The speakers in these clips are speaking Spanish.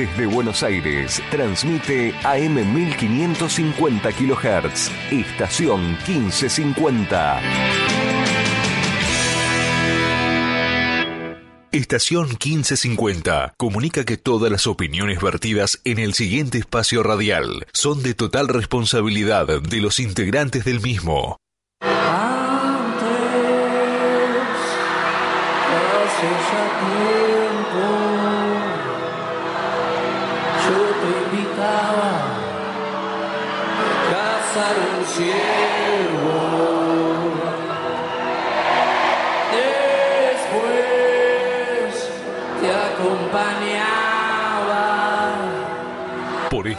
Desde Buenos Aires, transmite AM 1550 kHz, estación 1550. Estación 1550 comunica que todas las opiniones vertidas en el siguiente espacio radial son de total responsabilidad de los integrantes del mismo. Por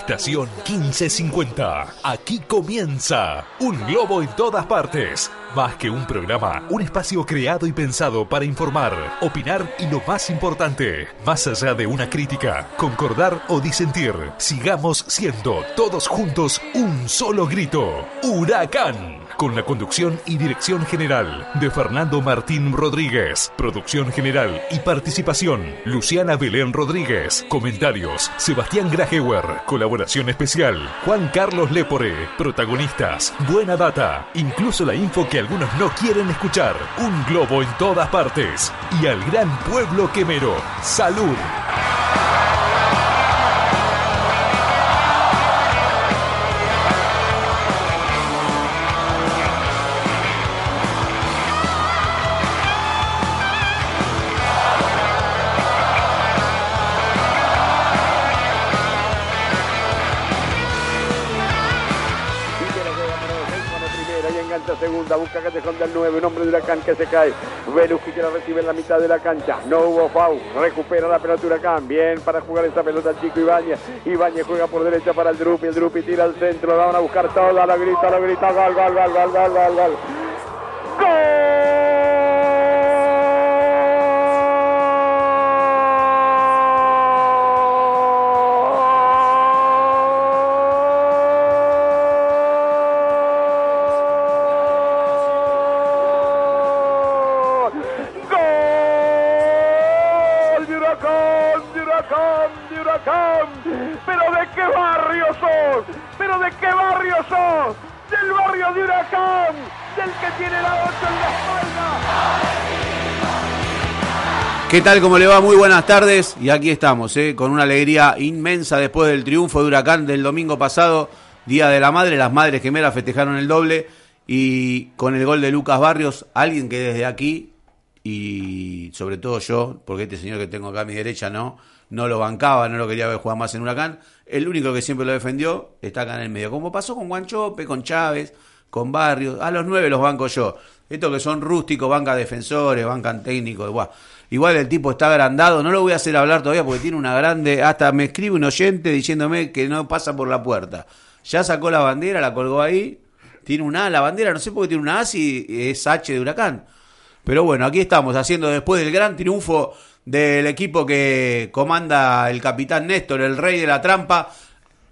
estación 1550, aquí comienza Un Globo en todas partes. Más que un programa, un espacio creado y pensado para informar, opinar y lo más importante, más allá de una crítica, concordar o disentir, sigamos siendo todos juntos un solo grito. Huracán con la conducción y dirección general de Fernando Martín Rodríguez, producción general y participación Luciana Belén Rodríguez, comentarios Sebastián Grajewer, colaboración especial Juan Carlos Lepore, protagonistas, buena data, incluso la info que algunos no quieren escuchar, un globo en todas partes. Y al gran pueblo quemero, salud. Segunda, busca Callejón del 9, un hombre de Huracán que se cae. Veluski que la recibe en la mitad de la cancha. No hubo foul, recupera la pelota Huracán. Bien para jugar esa pelota el chico Ibáñez. Ibáñez juega por derecha para el Drupi, el Drupi tira al centro, la van a buscar toda, la grita, la grita, gol, gol, gol, gol, gol, gol, gol. ¡Gol! ¿Qué tal? ¿Cómo le va? Muy buenas tardes. Y aquí estamos, ¿eh? con una alegría inmensa después del triunfo de Huracán del domingo pasado, Día de la Madre. Las madres gemelas festejaron el doble. Y con el gol de Lucas Barrios, alguien que desde aquí, y sobre todo yo, porque este señor que tengo acá a mi derecha no, no lo bancaba, no lo quería ver jugar más en Huracán. El único que siempre lo defendió está acá en el medio. Como pasó con Guanchope, con Chávez, con Barrios. A los nueve los banco yo. Estos que son rústicos, banca defensores, bancan técnicos. Igual. Igual el tipo está agrandado. No lo voy a hacer hablar todavía porque tiene una grande. Hasta me escribe un oyente diciéndome que no pasa por la puerta. Ya sacó la bandera, la colgó ahí. Tiene una A, la bandera, no sé por qué tiene una A si es H de huracán. Pero bueno, aquí estamos haciendo después del gran triunfo del equipo que comanda el capitán Néstor, el rey de la trampa,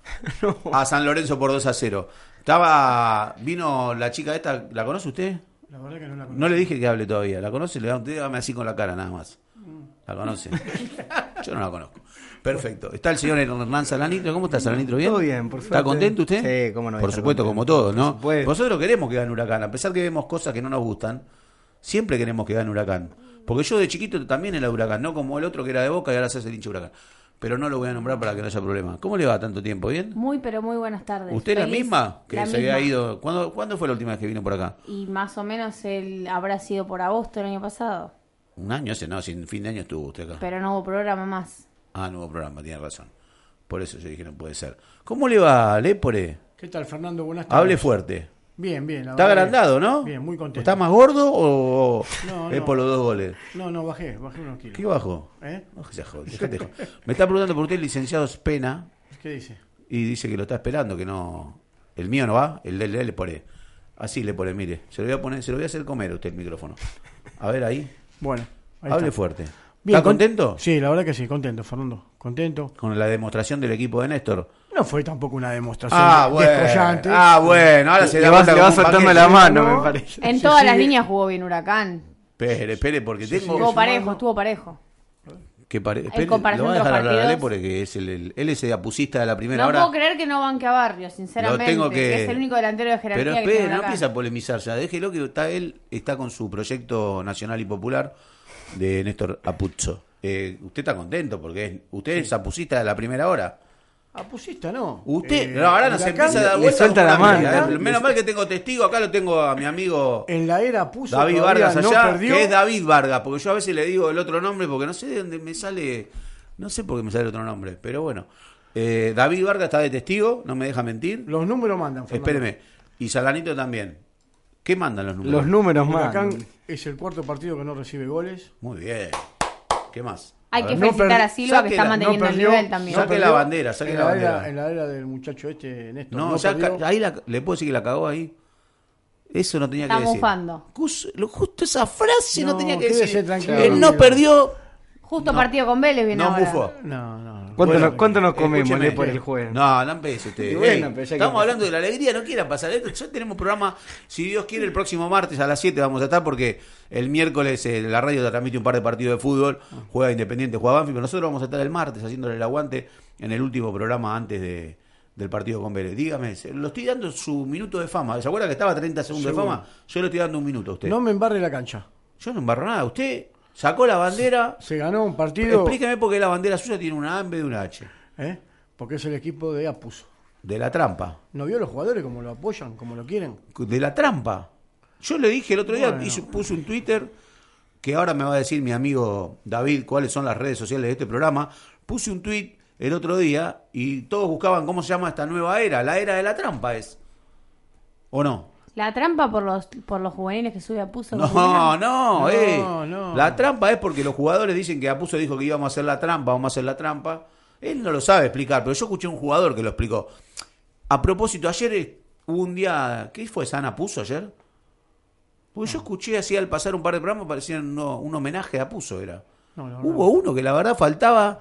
a San Lorenzo por 2 a 0. Estaba, vino la chica esta, ¿la conoce usted? La verdad que no la conozco. No le dije que hable todavía, ¿la conoce? Le dame así con la cara nada más. ¿La conoce? Yo no la conozco. Perfecto. Está el señor Hernán Salanitro. ¿Cómo está Salanitro? ¿Bien? Todo bien, por supuesto. ¿Está contento usted? Sí, cómo no. Por supuesto, como todos, ¿no? Nosotros queremos que gane Huracán. A pesar que vemos cosas que no nos gustan, siempre queremos que gane Huracán. Porque yo de chiquito también era Huracán, no como el otro que era de Boca y ahora se hace el hincha Huracán pero no lo voy a nombrar para que no haya problema. ¿Cómo le va tanto tiempo? ¿Bien? Muy, pero muy buenas tardes. ¿Usted la misma que se había ido? ¿Cuándo, ¿Cuándo fue la última vez que vino por acá? Y más o menos él habrá sido por agosto el año pasado. Un año ese, no, sin fin de año estuvo usted acá. Pero no hubo programa más. Ah, no hubo programa, tiene razón. Por eso yo dije no puede ser. ¿Cómo le va, Lepore? ¿Qué tal, Fernando? Buenas tardes. Hable fuerte. Bien, bien. Está agrandado, ¿no? Bien, muy contento. ¿Está más gordo o es por los dos goles? No, no, bajé, bajé unos kilos. ¿Qué bajó? ¿Eh? Me está preguntando por usted el licenciado Spena. ¿Qué dice? Y dice que lo está esperando, que no... El mío no va, el de él le pone. Así le pone, mire. Se lo voy a poner, se lo voy a hacer comer a usted el micrófono. A ver ahí. Bueno. Hable fuerte. ¿Está contento? Sí, la verdad que sí, contento, Fernando. Contento. Con la demostración del equipo de Néstor. No fue tampoco una demostración ah, bueno. Ah, bueno, ahora se le va, va soltando la mano, me parece. En todas las líneas jugó bien Huracán. Espere, espere, porque tengo. Estuvo parejo, estuvo parejo. Que pare... Espere, comparación lo va a dejar hablar a partidos. Lepore, que es el, el- él es el apusista de la primera No hora. puedo creer que no banque a Barrio, sinceramente. Lo tengo que- Es el único delantero de jerarquía Pero espere, no empieza a polemizar ya. Déjelo que está, él está con su proyecto nacional y popular de Néstor Apuzzo. Eh, usted está contento porque es- usted es apusista de la primera hora. Apusista, no. Usted, Eh, no, ahora no se Huracán, empieza a dar vuelta. suelta la mano. pelea. Menos mal que tengo testigo. Acá lo tengo a mi amigo En la era puso David Vargas no allá, perdió. que es David Vargas, porque yo a veces le digo el otro nombre porque no sé de dónde me sale, no sé por qué me sale otro nombre, pero bueno. Eh, David Vargas está de testigo, no me deja mentir. Los números mandan. Fernando. Espéreme. Y Salanito también. ¿Qué mandan los números? Los números más. Huracán es el cuarto partido que no recibe goles. Muy bien. ¿Qué más? Hay A que no felicitar a Silva que está no manteniendo el nivel también. Saque la bandera, saque la era- bandera. en la era del muchacho este, Néstor. No, No, ya perdió. ca- ahí la- le puedo decir que la cagó ahí. Eso no tenía Está que decir. mufando. Cus- lo- Justo esa frase no, No, tenía que decir. Él no perdió. Justo partido con Vélez viene No ahora. mufó. No, no. no. ¿Cuánto, Bueno, nos, cuánto nos comemos escúcheme. Por el jueves? No, no empiece usted. Y bueno, Ey, pero ya que estamos empezó. hablando de la alegría, no quiera pasar esto. Ya tenemos programa, si Dios quiere, el próximo martes a las 7 vamos a estar porque el miércoles eh, la radio transmite un par de partidos de fútbol, juega Independiente, juega Banfield, pero nosotros vamos a estar el martes haciéndole el aguante en el último programa antes de, del partido con Vélez. Dígame, se- lo estoy dando su minuto de fama. ¿Se acuerda que estaba a 30 segundos Seguro. de fama? Yo le estoy dando un minuto a usted. No me embarre la cancha. Yo no embarro nada. Usted sacó la bandera. Se ganó un partido. Explíqueme por qué la bandera suya tiene una A en vez de una H. ¿eh? Porque es el equipo de Apuso. De la trampa. ¿No vio a los jugadores como lo apoyan, como lo quieren? de la trampa. Yo le dije el otro día, Bueno. hizo- puse un Twitter, que ahora me va a decir mi amigo David cuáles son las redes sociales de este programa. Puse un tweet el otro día y todos buscaban cómo se llama esta nueva era. La era de la trampa es. ¿O no? La trampa por los por los juveniles que sube a Puso. No, ¿cómo no, No, eh. no. La trampa es porque los jugadores dicen que Apuso dijo que íbamos a hacer la trampa, vamos a hacer la trampa. Él no lo sabe explicar, pero yo escuché a un jugador que lo explicó. A propósito, ayer eh, hubo un día. ¿Qué fue? ¿San Apuso ayer? Porque yo escuché así al pasar un par de programas, parecían uno- un homenaje a Apuso, era. No, no, Hubo uno que la verdad faltaba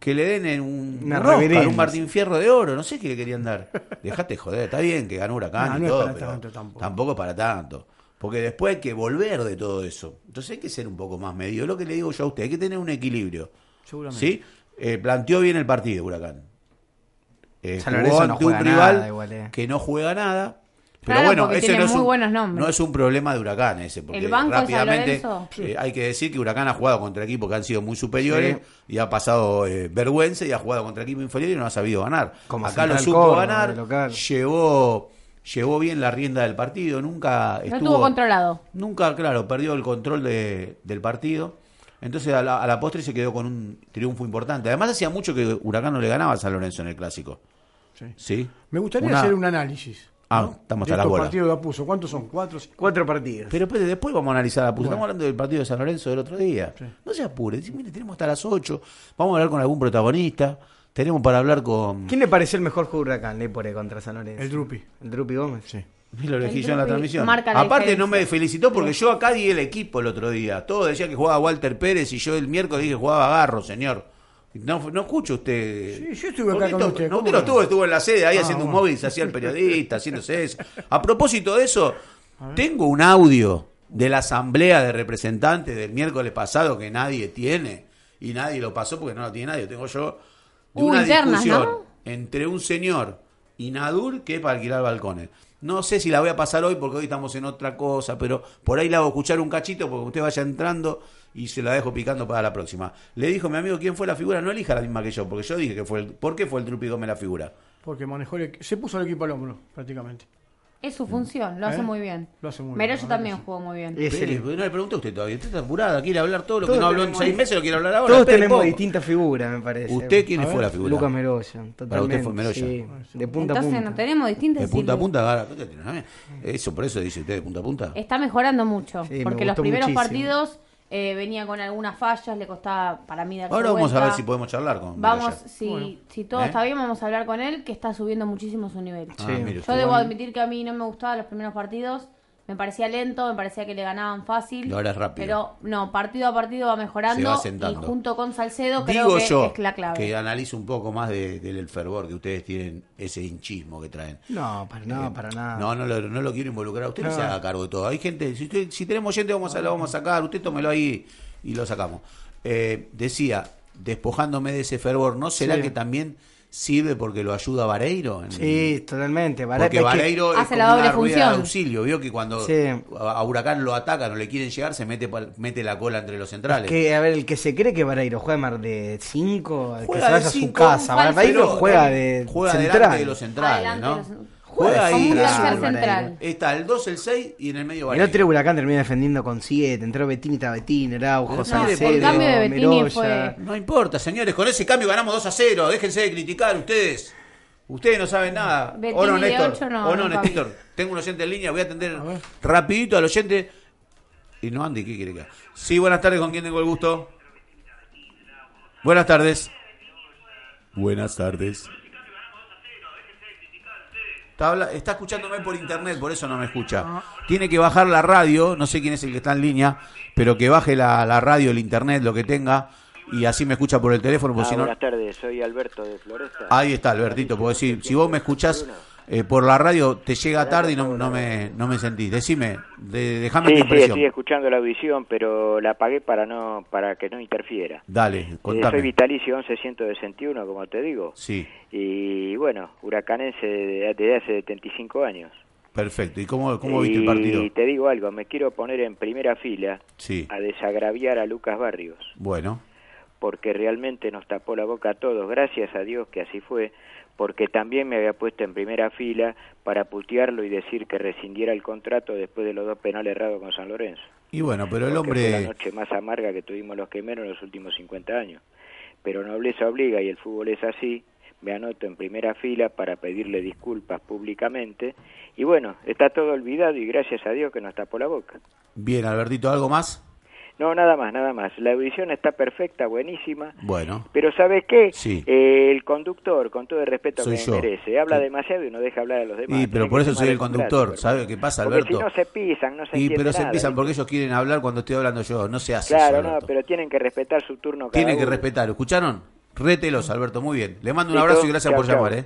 que le den en un, Una un Oscar, un Martín Fierro de oro, no sé qué le querían dar. Dejate joder, está bien que ganó Huracán No, y no es todo, para pero tanto tampoco. tampoco es para tanto. Porque después hay que volver de todo eso. Entonces hay que ser un poco más medio. Es lo que le digo yo a usted, hay que tener un equilibrio. Seguramente. ¿Sí? Eh, planteó bien el partido, Huracán. Eh, jugó no ante un rival nada igual, eh. que no juega nada. Pero Claro, bueno, porque ese tiene no es, muy un, buenos nombres. no es un problema de Huracán ese, porque El banco de San rápidamente eh, hay que decir que Huracán ha jugado contra equipos que han sido muy superiores y ha pasado eh, vergüenza y ha jugado contra equipos inferiores y no ha sabido ganar. Como Acá lo supo ganar, llevó llevó bien la rienda del partido, nunca No estuvo estuvo controlado. Nunca, claro, perdió el control de- del partido. Entonces a la, a la postre se quedó con un triunfo importante. Además hacía mucho que Huracán no le ganaba a San Lorenzo en el clásico. Sí. ¿Sí? Me gustaría Una- hacer un análisis. Ah, ¿no? estamos de hasta la estos bola. partidos de Apuso. ¿Cuántos son? ¿Cuatro? cinco? Cuatro partidos. Pero espere, después vamos a analizar la puso. Bueno. Estamos hablando del partido de San Lorenzo del otro día. Sí. No se apure. Dice, mire, tenemos hasta las 8. Vamos a hablar con algún protagonista. Tenemos para hablar con... ¿Quién le pareció el mejor jugador de Huracán, Lepore, contra San Lorenzo? El Drupi. El Drupi Gómez. Sí. Y lo elegí El yo en la transmisión. Aparte no me felicitó porque yo acá di el equipo el otro día. Todos decían que jugaba Walter Pérez y yo el miércoles dije que jugaba Garro, señor. No, no escucho usted. Sí, yo estuve acá ¿Por qué con to- usted, No, ¿cómo usted no estuvo, estuvo en la sede ahí Ah, haciendo un móvil, se hacía el periodista, haciéndose eso. A propósito de eso, tengo un audio de la asamblea de representantes del miércoles pasado que nadie tiene y nadie lo pasó porque no lo tiene nadie. Lo tengo yo de una internas, discusión ¿no? entre un señor y Nadur que es para alquilar balcones. No sé si la voy a pasar hoy porque hoy estamos en otra cosa, pero por ahí la hago escuchar un cachito porque usted vaya entrando y se la dejo picando para la próxima. Le dijo mi amigo quién fue la figura, no elija la misma que yo, porque yo dije que fue el, ¿por qué fue el Trupi Gómez la figura? Porque manejó el Se puso el equipo al hombro, prácticamente. Es su función, lo hace ¿Eh? muy bien. Lo hace muy bien, Meroyo verdad también sí. jugó muy bien. Es el- no le pregunté a usted todavía, usted está apurada, quiere hablar todo lo que no habló en seis meses, lo quiere hablar ahora. Todos espere tenemos distintas figuras, me parece. ¿Usted quién A fue ver. la figura? Lucas Meroya, totalmente. Para usted fue Meroya. Sí, de punta a Entonces punta. no tenemos distintas De punta a punta, ahora, ¿qué te tiene? ¿Sabe? Eso, por eso dice usted de punta a punta. Está mejorando mucho. Sí, me porque los primeros muchísimo. partidos eh, venía con algunas fallas, le costaba para mí darse Ahora vamos a ver si podemos charlar con Vamos, si, Bueno. si todo ¿Eh? está bien, vamos a hablar con él, que está subiendo muchísimo su nivel. Ah, Sí. mire Yo debo admitir que a mí no me gustaban los primeros partidos. Me parecía lento, me parecía que le ganaban fácil. Y ahora es rápido. Pero no, partido a partido va mejorando. Se va y junto con Salcedo creo Digo que yo es la clave. que analizo un poco más de- del fervor que ustedes tienen, ese hinchismo que traen. No, para nada, Eh, para nada. No, no lo, no lo quiero involucrar. Usted no No. se haga cargo de todo. Hay gente, si, usted- si tenemos gente, vamos a, lo vamos a sacar. Usted tómelo ahí y lo sacamos. Eh, decía, despojándome de ese fervor, ¿no será Sí. que también sirve porque lo ayuda a Vareiro? en- Sí, totalmente. Vare- Porque es que- Vareiro es Hace como la doble una rueda de función. auxilio. Vio que cuando Sí. a Huracán lo atacan o le quieren llegar, se mete, mete la cola entre los centrales. que, a ver, el que se cree que Vareiro juega de 5, que se vaya a su cinco, casa. Vareiro juega de juega central. delante de los centrales, Adelante ¿no? de los- Juega ahí. como un central. Está el 2, el 6 y en el medio El Vareiro. otro Huracán termina defendiendo con 7. Entró Bettini, está Bettini, Araujo, No, Salcedo, el cambio de Bettini Meroya. fue- No importa, señores, con ese cambio ganamos 2 a 0. Déjense de criticar ustedes. Ustedes no saben nada. Bettini o no, Néstor. ocho no, o no, no, Néstor. Tengo un oyente en línea, voy a atender rapidito al oyente. Y no, Andy, ¿qué quiere que haga? Sí, buenas tardes, ¿con quién tengo el gusto? Buenas tardes. Buenas tardes. Está, escuchándome por internet, por eso no me escucha. Tiene que bajar la radio, no sé quién es el que está en línea, pero que baje la, la radio, el internet, lo que tenga, y así me escucha por el teléfono, Ah, si no... buenas tardes, soy Alberto de Floresta. Ahí está, Albertito, porque si, si vos me escuchás eh, por la radio, te llega tarde y no, no me, no me sentís. Decime, de, déjame Sí, tu sí, impresión. estoy escuchando la audición, pero la apagué para no para que no interfiera. Dale, Eh, soy contame. vitalicio 1161, como te digo. Sí, Y bueno, huracanense de- desde hace 75 años. perfecto. ¿Y cómo, cómo viste el y partido? te digo algo, me quiero poner en primera fila Sí, a desagraviar a Lucas Barrios, bueno, porque realmente nos tapó la boca a todos. Gracias a Dios que así fue, porque también me había puesto en primera fila para putearlo y decir que rescindiera el contrato después de los dos penales errados con San Lorenzo. y bueno, pero el porque fue la hombre... noche más amarga que tuvimos los quemeros en los últimos 50 años. Pero nobleza obliga y el fútbol es así. Me anoto en primera fila para pedirle disculpas públicamente. Y bueno, está todo olvidado y gracias a Dios que nos tapó la boca. Bien, Albertito, ¿algo más? No, nada más, nada más. La audición está perfecta, buenísima. Bueno, Pero ¿sabes qué? Sí. Eh, el conductor, con todo el respeto Soy que yo. me merece, habla Sí. demasiado y no deja hablar a los demás. y, pero por eso soy el conductor. democrático, ¿Sabe qué pasa, Porque Alberto? si no se pisan, no se Y pero se nada, empiezan ¿viste? porque ellos quieren hablar cuando estoy hablando yo. No se hace Claro, eso, no, pero tienen que respetar su turno cada Tienen que uno. respetar. ¿Escucharon? Rételos, Alberto. Muy bien. Le mando un abrazo y gracias Chau, por chau. llamar, ¿eh?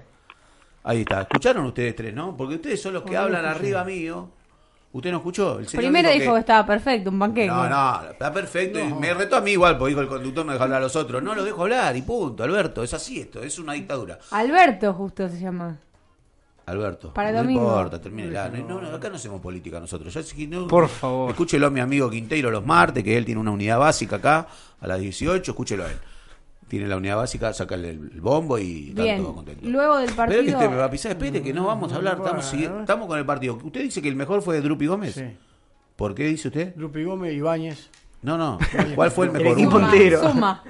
Ahí está. ¿Escucharon ustedes tres, no? Porque ustedes son los que hablan arriba mío. ¿Usted no escuchó? El señor Primero dijo que... que... estaba perfecto, un panqueque. No, no, está perfecto. y Me retó a mí igual, porque dijo el conductor no deja hablar a los otros. No lo dejo hablar y punto, Alberto. Es así esto, es una dictadura. Alberto justo se llama. Alberto. Para no domingo. importa, termine. la- No, no, acá no hacemos política nosotros. Ya no- Por favor. Escúchelo a mi amigo Quinteiro los martes, que él tiene una unidad básica acá a las 18. Escúchelo a él. Tiene la unidad básica, saca el, el bombo y está Bien, todo contento. luego del que partido... usted me va a pisar. Espere que no vamos a hablar. Estamos, con el partido. Usted dice que el mejor fue de Drupi Gómez. Sí. ¿Por qué dice usted? Drupi Gómez, Ibáñez. No, no. ¿Cuál fue el El mejor? Uno. Suma.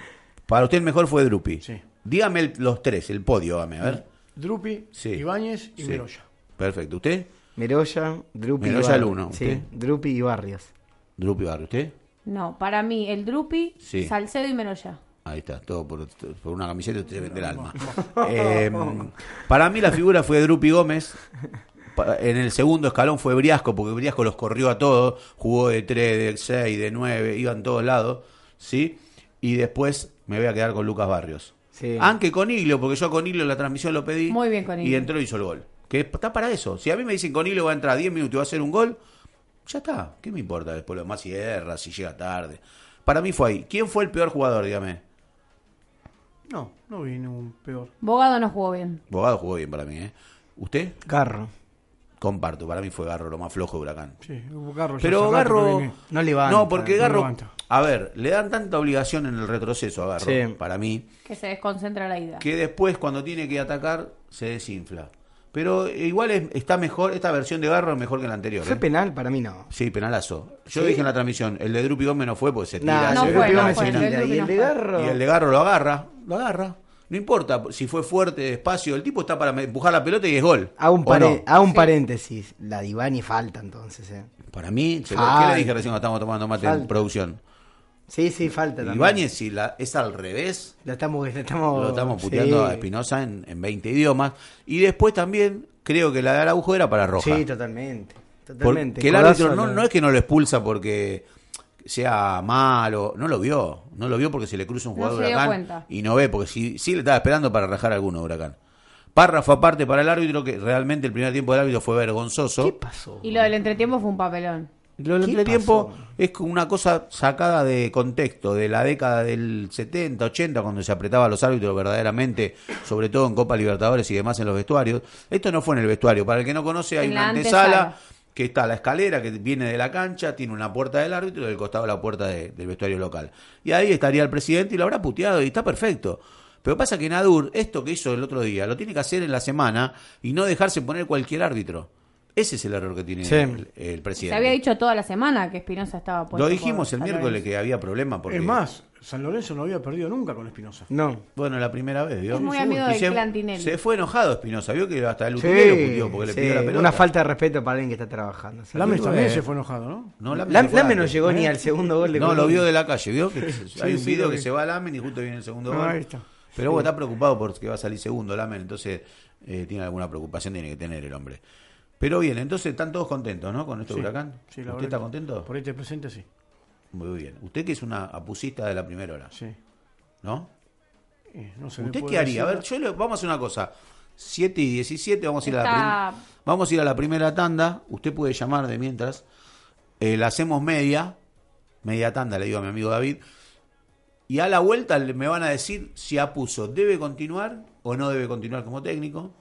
Para usted el mejor fue Drupi. Sí. Dígame el- los tres, el podio, dame, a ver. Drupi, Sí. Ibáñez y Sí. Meroya. Perfecto. ¿Usted? Meroya, Drupi Meroya y Barrios. el uno, Sí. Drupi y Barrios. Drupi Barrio. ¿Usted? No, para mí el Drupi, Sí. Salcedo y Meroya. Ahí está, todo por, por una camiseta usted vende el alma. Eh, para mí la figura fue Drupi Gómez. En el segundo escalón fue Briasco, porque Briasco los corrió a todos. Jugó de 3, de 6, de 9, iban todos lados. ¿sí? Y después me voy a quedar con Lucas Barrios. Sí. Aunque Coniglio, porque yo a Coniglio en la transmisión lo pedí. Muy bien, Coniglio. Y entró y hizo el gol. Que está para eso. Si a mí me dicen Coniglio va a entrar 10 minutos y va a hacer un gol, ya está. ¿Qué me importa después lo demás si erra, si llega tarde? Para mí fue ahí. ¿Quién fue el peor jugador, dígame? No, no vi ningún peor. Bogado no jugó bien. Bogado jugó bien para mí, ¿eh? ¿Usted? Garro. Comparto, para mí fue Garro lo más flojo de Huracán. Sí, Garro Pero Garro... viene. No levanta, No, porque no Garro... A ver, le dan tanta obligación en el retroceso a Garro, Sí. para mí, Que se desconcentra la ida. que después cuando tiene que atacar se desinfla. Pero igual es- está mejor, esta versión de Garro es mejor que la anterior. ¿Fue ¿eh? penal? Para mí no. Sí, penalazo. Yo ¿Sí? dije en la transmisión, el de Drupi Gómez no fue porque se tira. Nah, No se- fue, no fue, se tira. Y el de. Garro. Y el de Garro lo agarra, lo agarra. No importa si fue fuerte, despacio, el tipo está para empujar la pelota y es gol. A un, ¿O pare- no? a un Sí. paréntesis. La Divani falta entonces, eh. Para mí, se lo- Falta. ¿qué le dije recién cuando estábamos tomando mate en Falta. producción? Sí, sí, falta también. Ibáñez, si la, es al revés, Lo estamos, lo estamos, lo estamos puteando sí. a Espinosa en, en 20 idiomas. Y después también creo que la de Araujo era para Roja. Sí, totalmente. Totalmente. Porque el árbitro no, la- no es que no lo expulsa porque sea malo, no lo vio, no lo vio porque se le cruza un No jugador dio Huracán cuenta. y no ve, porque sí, sí le estaba esperando para rajar a alguno Huracán. Párrafo aparte para el árbitro, que realmente el primer tiempo del árbitro fue vergonzoso. ¿Qué pasó? Y lo del entretiempo fue un papelón. Lo del ¿Qué entretiempo pasó? es una cosa sacada de contexto, de la década del 70, 80, cuando se apretaba a los árbitros verdaderamente, sobre todo en Copa Libertadores y demás en los vestuarios. Esto no fue en el vestuario. Para el que no conoce, hay En una la antesala, antesala. que está la escalera que viene de la cancha, tiene una puerta del árbitro y del costado la puerta de- del vestuario local. Y ahí estaría el presidente y lo habrá puteado y está perfecto. Pero pasa que Nadur, esto que hizo el otro día, lo tiene que hacer en la semana y no dejarse poner cualquier árbitro. Ese es el error que tiene Sí. el, el presidente. Se había dicho toda la semana que Espinosa estaba puesto Lo dijimos por el miércoles Lorenzo. que había problema porque Es más, San Lorenzo no había perdido nunca con Espinosa. No. bueno la primera vez vio Es muy Sí, amigo del se, se fue enojado Espinosa vio que hasta el Sí, utilero puteó porque le sí, pidió la pelota una falta de respeto para alguien que está trabajando. ¿sabes? Lames también bueno. se fue enojado, ¿no? no, no llegó ¿eh? ni al segundo gol de no lo vio de la calle vio que hay un sí, video que se va a Lamen y justo viene el segundo Ah, gol ahí está. pero bueno está preocupado porque va a salir segundo Lamen entonces eh, tiene alguna preocupación tiene que tener el hombre pero bien entonces están todos contentos ¿no? con este Sí, huracán sí, la ¿usted está que contento? Por este presente, sí. muy bien usted que es una apusista de la primera hora sí. ¿no? Eh, no se ¿Usted qué haría? A ver, yo le- vamos a hacer una cosa. 7 y 17, vamos a ir a la vamos a ir a la primera tanda. Usted puede llamar de mientras. Eh, la hacemos media, media tanda, le digo a mi amigo David. Y a la vuelta le- me van a decir si Apuso debe continuar o no debe continuar como técnico.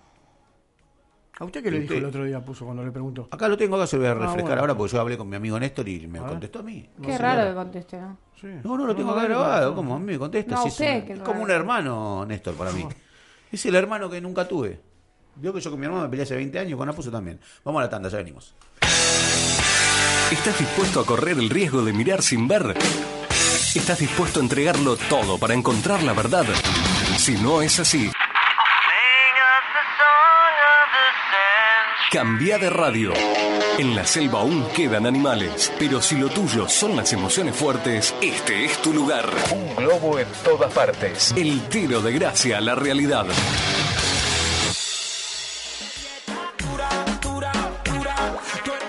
¿A usted qué le dijo Usted- el otro día, puso cuando le preguntó? Acá lo tengo, acá se lo voy a refrescar bueno. ahora porque yo hablé con mi amigo Néstor y me A contestó a mí. Qué No, raro que conteste, ¿no? Sí. No, no lo tengo acá grabado. no. ¿Cómo? A mí me contesta. No, si es un- como un hermano, Néstor, para mí. Es el hermano que nunca tuve. Vio que yo con mi hermano me peleé hace 20 años, con Apuso también. Vamos a la tanda, ya venimos. ¿Estás dispuesto a correr el riesgo de mirar sin ver? ¿Estás dispuesto a entregarlo todo para encontrar la verdad? Si no es así, cambia de radio. En la selva aún quedan animales, pero si lo tuyo son las emociones fuertes, este es tu lugar. Un globo en todas partes. El tiro de gracia a la realidad.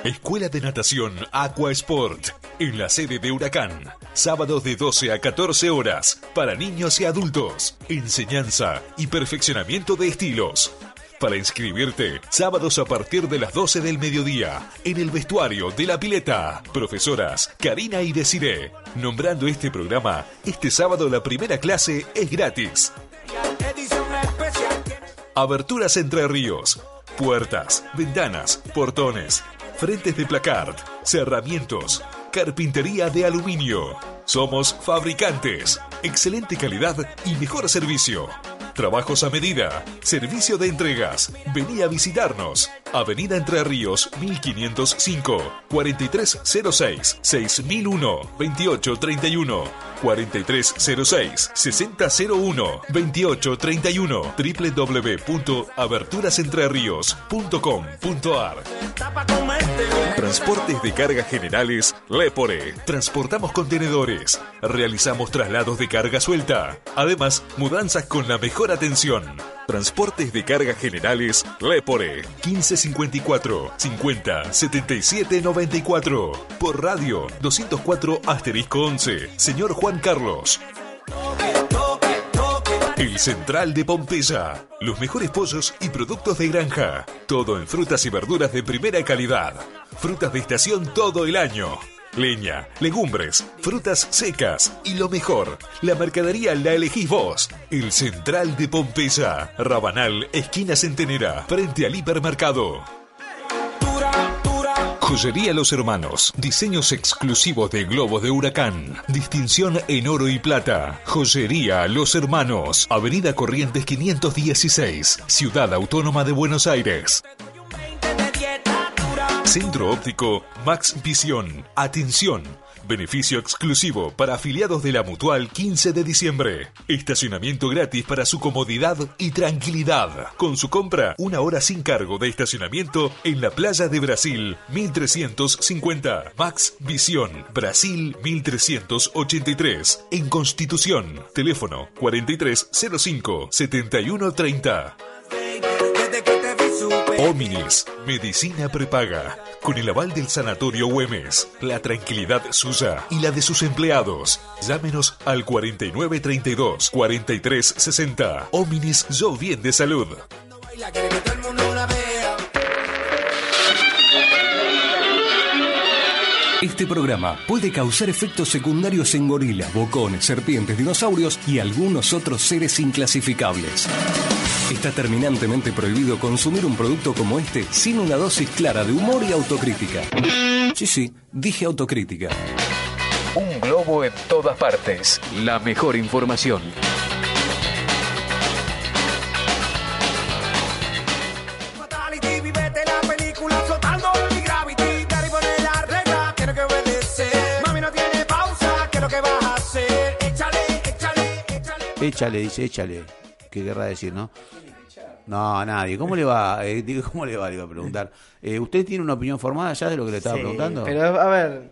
Escuela de Natación Aqua Sport, en la sede de Huracán. Sábados de 12 a 14 horas, para niños y adultos. Enseñanza y perfeccionamiento de estilos. Para inscribirte, sábados a partir de las 12 del mediodía, en el vestuario de la pileta. Profesoras Karina y Desiree. Nombrando este programa, este sábado la primera clase es gratis. Aberturas Entre Ríos. Puertas, ventanas, portones, frentes de placard, cerramientos, carpintería de aluminio. Somos fabricantes. Excelente calidad y mejor servicio. Trabajos a medida. Servicio de entregas. Vení a visitarnos. Avenida Entre Ríos, 1505. 4306 6001 2831. 4306-6001 2831 www.aberturasentreríos.com.ar Transportes de cargas generales Lepore. Transportamos contenedores. Realizamos traslados de carga suelta. Además, mudanzas con la mejor atención. Transportes de cargas generales Lepore. 1554 50 77 94. Por radio 204 asterisco 11. Señor Juan Carlos. El Central de Pompeya. Los mejores pollos y productos de granja. Todo en frutas y verduras de primera calidad. Frutas de estación todo el año. Leña, legumbres, frutas secas y lo mejor, la mercadería la elegís vos. El Central de Pompeya. Rabanal, esquina Centenera, frente al hipermercado. Joyería Los Hermanos. Diseños exclusivos de globos de huracán. Distinción en oro y plata. Joyería Los Hermanos. Avenida Corrientes 516. Ciudad Autónoma de Buenos Aires. Centro óptico Max Visión. Atención. Beneficio exclusivo para afiliados de la Mutual 15 de diciembre. Estacionamiento gratis para su comodidad y tranquilidad. Con su compra, una hora sin cargo de estacionamiento en la playa de Brasil 1350. Max Visión, Brasil 1383. En Constitución. Teléfono 4305 7130. Ominis, medicina prepaga. Con el aval del Sanatorio Güemes, la tranquilidad suya y la de sus empleados. Llámenos al 4932 4360. Ominis Yo Bien de Salud. Este programa puede causar efectos secundarios en gorilas, bocones, serpientes, dinosaurios y algunos otros seres inclasificables. Está terminantemente prohibido consumir un producto como este sin una dosis clara de humor y autocrítica. Sí, sí, dije autocrítica. Un globo en todas partes. La mejor información. Échale, dice, échale. ¿Qué querrá decir, no? No, a nadie. ¿Cómo le va? Eh, digo, ¿Cómo le va? Le iba a preguntar. Eh, ¿Usted tiene una opinión formada ya de lo que le estaba Sí, preguntando? Pero a ver,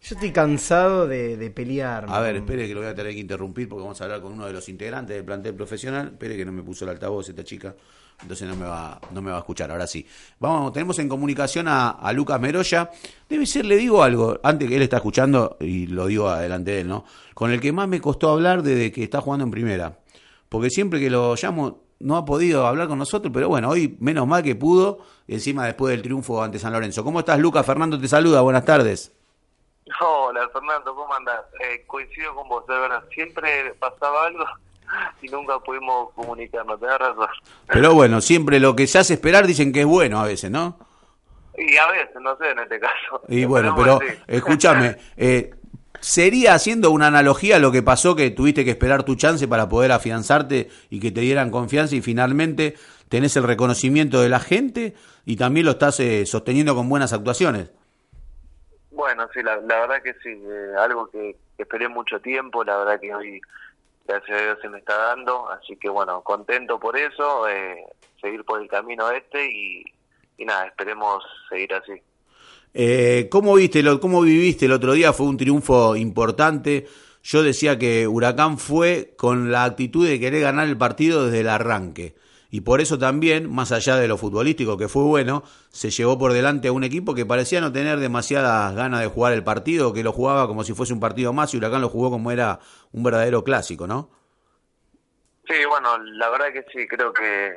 yo estoy cansado de, de pelear. A ver, espere que lo voy a tener que interrumpir porque vamos a hablar con uno de los integrantes del plantel profesional. Espere que no me puso el altavoz esta chica, entonces no me va, no me va a escuchar. Ahora sí. Vamos, tenemos en comunicación a, a Lucas Meroya. Debe ser, le digo algo, antes que él está escuchando, y lo digo adelante de él, ¿no? Con el que más me costó hablar desde que está jugando en primera. Porque siempre que lo llamo, no ha podido hablar con nosotros, pero bueno, hoy menos mal que pudo, encima después del triunfo ante San Lorenzo. ¿Cómo estás, Lucas? Fernando te saluda, buenas tardes. Hola Fernando, ¿cómo andas? Eh, coincido con vos, de verdad, siempre pasaba algo y nunca pudimos comunicarnos, tenés razón. Pero bueno, siempre lo que se hace esperar dicen que es bueno a veces, ¿no? Y a veces, no sé, en este caso. Y bueno, pero sí. escúchame, eh, ¿sería haciendo una analogía lo que pasó que tuviste que esperar tu chance para poder afianzarte y que te dieran confianza y finalmente tenés el reconocimiento de la gente y también lo estás eh, sosteniendo con buenas actuaciones? Bueno, sí, la, la verdad que sí, eh, algo que, esperé mucho tiempo, la verdad que hoy, gracias a Dios, se me está dando, así que bueno, contento por eso, eh, seguir por el camino este y nada, esperemos seguir así. Eh, ¿Cómo viste, lo, cómo viviste el otro día? Fue un triunfo importante. Yo decía que Huracán fue con la actitud de querer ganar el partido desde el arranque. Y por eso también, más allá de lo futbolístico que fue bueno, se llevó por delante a un equipo que parecía no tener demasiadas ganas de jugar el partido, que lo jugaba como si fuese un partido más y Huracán lo jugó como era un verdadero clásico, ¿no? Sí, bueno, la verdad que sí, creo que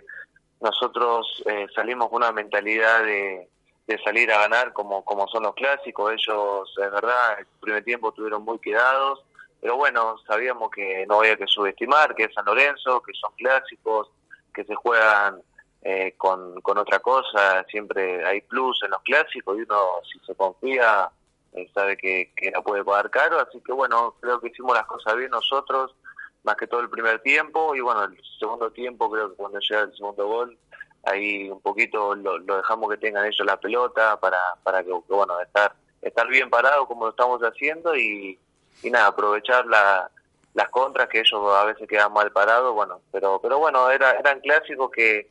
nosotros eh, salimos con una mentalidad de, de salir a ganar como, como son los clásicos. Ellos, es verdad, el primer tiempo estuvieron muy quedados, pero bueno, sabíamos que no había que subestimar, que es San Lorenzo, que son clásicos, que se juegan eh, con, con otra cosa, siempre hay plus en los clásicos y uno si se confía eh, sabe que, que la puede pagar caro, así que bueno, creo que hicimos las cosas bien nosotros, más que todo el primer tiempo. Y bueno, el segundo tiempo creo que cuando llega el segundo gol, ahí un poquito lo, dejamos que tengan ellos la pelota para, para que, bueno, estar, estar bien parado como lo estamos haciendo y, y nada, aprovechar la, las contras que ellos a veces quedan mal parados, bueno, pero pero bueno, era, eran clásicos que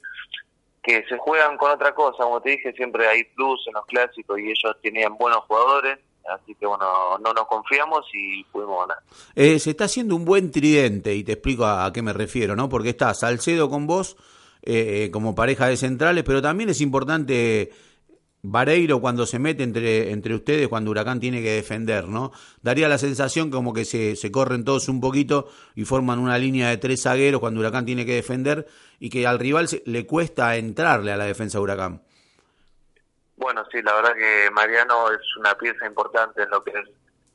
que se juegan con otra cosa, como te dije, siempre hay plus en los clásicos y ellos tenían buenos jugadores, así que bueno, no nos confiamos y pudimos ganar. Eh, se está haciendo un buen tridente y te explico a, a qué me refiero, ¿no? Porque está Salcedo con vos eh, como pareja de centrales, pero también es importante Vareiro cuando se mete entre, entre ustedes, cuando Huracán tiene que defender, ¿no? Daría la sensación como que se, se corren todos un poquito y forman una línea de tres zagueros cuando Huracán tiene que defender y que al rival se, le cuesta entrarle a la defensa de Huracán. Bueno, sí, la verdad que Mariano es una pieza importante en lo que es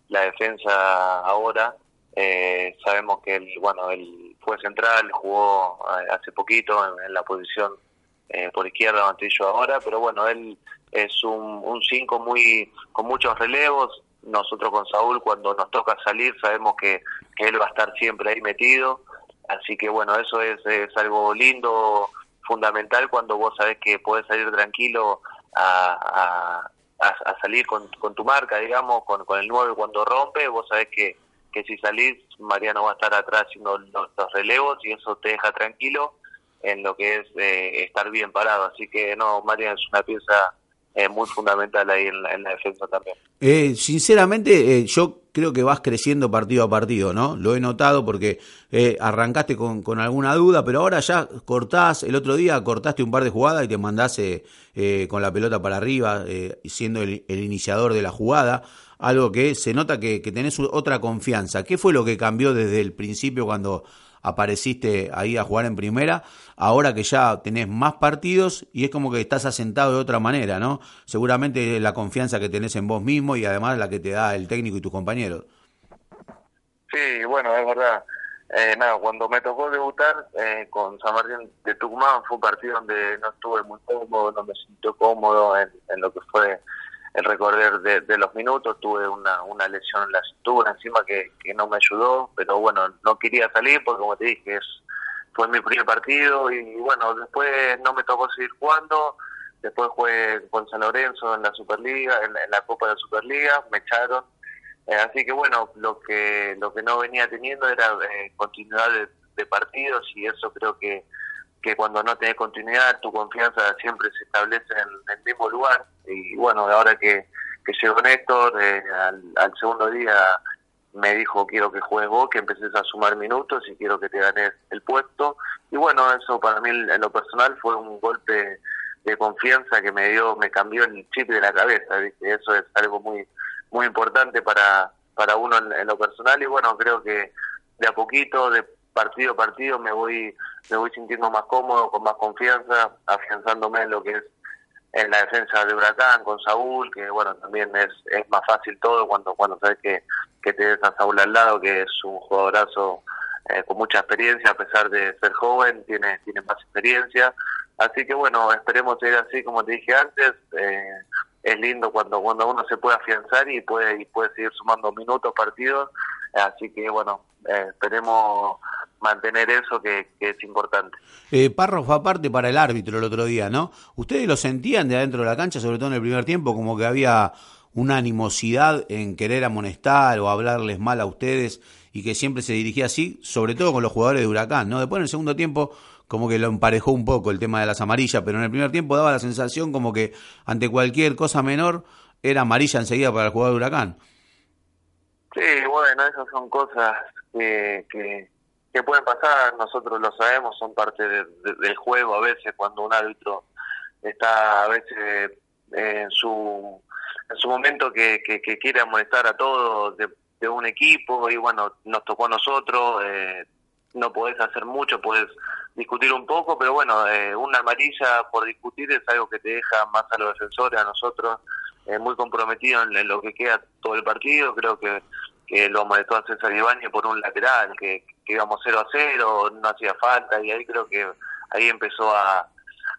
la defensa ahora. Eh, sabemos que él, bueno, él fue central, jugó eh, hace poquito en, la posición eh, por izquierda, Mantillo ahora, pero bueno, él es un 5 muy con muchos relevos. Nosotros con Saúl, cuando nos toca salir, sabemos que, que él va a estar siempre ahí metido. Así que bueno, eso es, es algo lindo, fundamental, cuando vos sabés que podés salir tranquilo a salir con, con, tu marca, digamos, con, con el 9 cuando rompe, vos sabés que, que si salís, Mariano va a estar atrás haciendo los, relevos y eso te deja tranquilo en lo que es eh, estar bien parado. Así que no, Mariano es una pieza eh, muy fundamental ahí en la, en la defensa también. Eh, sinceramente, eh, yo creo que vas creciendo partido a partido, ¿no? Lo he notado porque eh, arrancaste con, alguna duda, pero ahora ya cortás, el otro día cortaste un par de jugadas y te mandás eh, con la pelota para arriba, siendo el, el, iniciador de la jugada, algo que se nota que, que tenés otra confianza. ¿Qué fue lo que cambió desde el principio cuando apareciste ahí a jugar en primera, ahora que ya tenés más partidos y es como que estás asentado de otra manera, ¿no? Seguramente la confianza que tenés en vos mismo y además la que te da el técnico y tus compañeros. Sí, bueno, es verdad. Eh, nada, cuando me tocó debutar eh, con San Martín de Tucumán fue un partido donde no estuve muy cómodo, no me sintió cómodo en, en lo que fue el recorrer de, los minutos. Tuve una, una lesión en la cintura encima que, que no me ayudó, pero bueno, no quería salir porque como te dije, es, fue mi primer partido y bueno, después no me tocó seguir jugando. Después jugué con San Lorenzo en la Superliga, en, la Copa de la Superliga, me echaron eh, así que bueno, lo que lo que no venía teniendo era eh, continuidad de, partidos y eso creo que, que cuando no tenés continuidad tu confianza siempre se establece en el mismo lugar. Y bueno, ahora que, que llegó Néstor, eh, al, al, segundo día me dijo quiero que juegues vos, que empeces a sumar minutos y quiero que te ganes el puesto y bueno, eso para mí en lo personal fue un golpe de confianza que me dio, me cambió el chip de la cabeza, ¿viste? eso es algo muy muy importante para, para uno en, en, lo personal. Y bueno, creo que de a poquito, de partido a partido me voy me voy sintiendo más cómodo, con más confianza, afianzándome en lo que es en la defensa de Huracán con Saúl, que bueno, también es, es más fácil todo cuando cuando sabes que, que te des a Saúl al lado, que es un jugadorazo eh, con mucha experiencia, a pesar de ser joven, tiene, tiene más experiencia. Así que bueno, esperemos ir así como te dije antes. Eh, es lindo cuando cuando uno se puede afianzar y puede y puede seguir sumando minutos partidos así que bueno eh, esperemos mantener eso que, que es importante. Eh, párrafo aparte para el árbitro el otro día no ustedes lo sentían de adentro de la cancha sobre todo en el primer tiempo como que había una animosidad en querer amonestar o hablarles mal a ustedes y que siempre se dirigía así sobre todo con los jugadores de Huracán no después en el segundo tiempo como que lo emparejó un poco el tema de las amarillas, pero en el primer tiempo daba la sensación como que ante cualquier cosa menor era amarilla enseguida para el jugador de Huracán. Sí, bueno, esas son cosas que, que, que pueden pasar, nosotros lo sabemos, son parte de, de, del juego a veces cuando un árbitro está a veces en su en su momento que, quiere amonestar a todos de, un equipo y bueno, nos tocó a nosotros, eh, no podés hacer mucho, podés discutir un poco, pero bueno, eh, una amarilla por discutir es algo que te deja más a los defensores, a nosotros, eh, muy comprometidos en, lo que queda todo el partido. Creo que, que lo molestó a César Ibáñez por un lateral, que, que íbamos 0 a 0, no hacía falta, y ahí creo que ahí empezó a,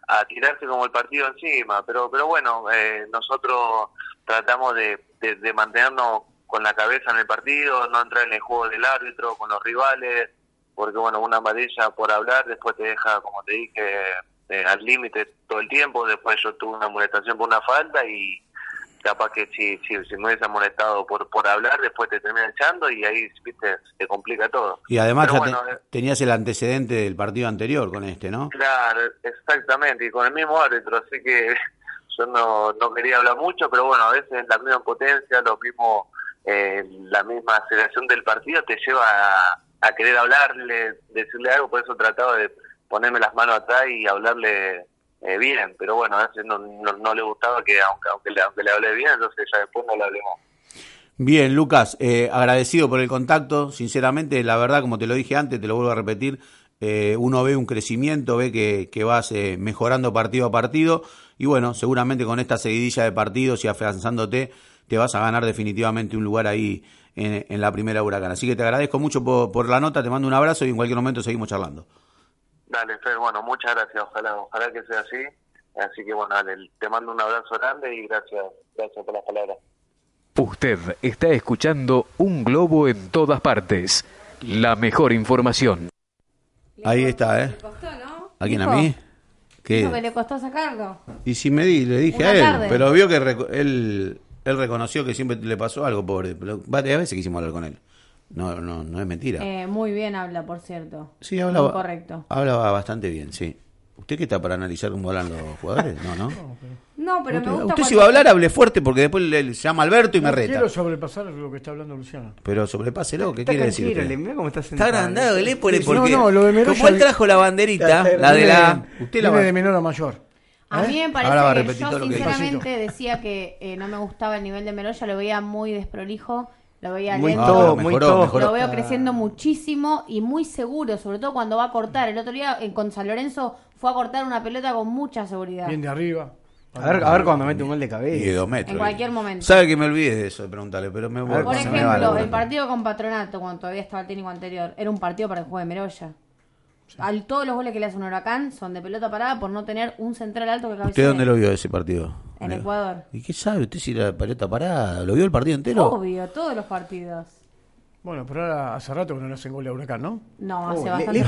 a tirarse como el partido encima. Pero, pero bueno, eh, nosotros tratamos de, de, mantenernos con la cabeza en el partido, no entrar en el juego del árbitro, con los rivales porque bueno, una amarilla por hablar después te deja, como te dije, eh, al límite todo el tiempo, después yo tuve una amonestación por una falta y capaz que si, si, si me hubiese amonestado por por hablar, después te termina echando y ahí, viste, se complica todo. Y además ya bueno, te, eh, tenías el antecedente del partido anterior con este, ¿no? Claro, exactamente, y con el mismo árbitro, así que yo no, no quería hablar mucho, pero bueno, a veces la misma potencia, lo mismo, eh, la misma aceleración del partido te lleva a a querer hablarle, decirle algo, por eso trataba de ponerme las manos atrás y hablarle eh, bien, pero bueno, a no, no, le gustaba que aunque, aunque, le, aunque le hablé bien, entonces ya después no le hablemos. Bien, Lucas, eh, agradecido por el contacto, sinceramente, la verdad, como te lo dije antes, te lo vuelvo a repetir, eh, uno ve un crecimiento, ve que, que vas eh, mejorando partido a partido y bueno, seguramente con esta seguidilla de partidos y afianzándote, te vas a ganar definitivamente un lugar ahí en, en la primera huracán. Así que te agradezco mucho por, por, la nota, te mando un abrazo y en cualquier momento seguimos charlando. Dale, Fer, bueno, muchas gracias, ojalá, ojalá que sea así. Así que bueno, dale, te mando un abrazo grande y gracias, gracias por las palabras. Usted está escuchando Un Globo en todas partes. La mejor información. Ahí está, ¿eh? Le costó, ¿no? ¿A quién? ¿A mí? ¿Qué? Dijo que le costó sacarlo. Y si me di, le dije Una a él, tarde. pero vio que él él reconoció que siempre le pasó algo, pobre. Pero varias veces quisimos hablar con él. No, no, no es mentira. Eh, muy bien habla, por cierto. Sí, hablaba. Muy correcto. Hablaba bastante bien, sí. ¿Usted qué está para analizar cómo hablan los jugadores? No, no. No, pero me gusta. Usted si va a hablar, hable fuerte porque después le, le llama Alberto y me reta. quiero sobrepasar lo que está hablando Luciano. Pero sobrepáselo, ¿qué Está quiere decir? usted? mirá cómo está Está agrandado el épole Sí, porque no, no, lo de Meroya como él trajo la banderita, la de la... Usted la viene va... de menor a mayor. A ¿Eh? mí me Ahora va a parece que yo todo lo que dijo. sinceramente decía que eh, no me gustaba el nivel de Meroya, lo veía muy desprolijo Lo veía Muy lento. todo, Ah, muy mejoró, todo. mejoró. Lo veo creciendo muchísimo y muy seguro, sobre todo cuando va a cortar. El otro día eh, con San Lorenzo fue a cortar una pelota con mucha seguridad. Bien de arriba. A ver, a ver cuando mete un gol de Y de cabeza. dos metros. En cualquier momento. Sabe que me olvidé de eso de preguntarle, pero me voy. Por me va ejemplo, el partido con Patronato, cuando todavía estaba el técnico anterior, era un partido para el juego de Meroya. Al, todos los goles que le hace un huracán son de pelota parada por no tener un central alto que cabecee. ¿Usted dónde lo vio ese partido? En Ecuador. ¿Y qué sabe usted si la pelota parada? ¿Lo vio el partido entero? Obvio, todos los partidos. Bueno, pero ahora hace rato que no le hacen gol a Huracán, ¿no? No, hace Oh, bastante.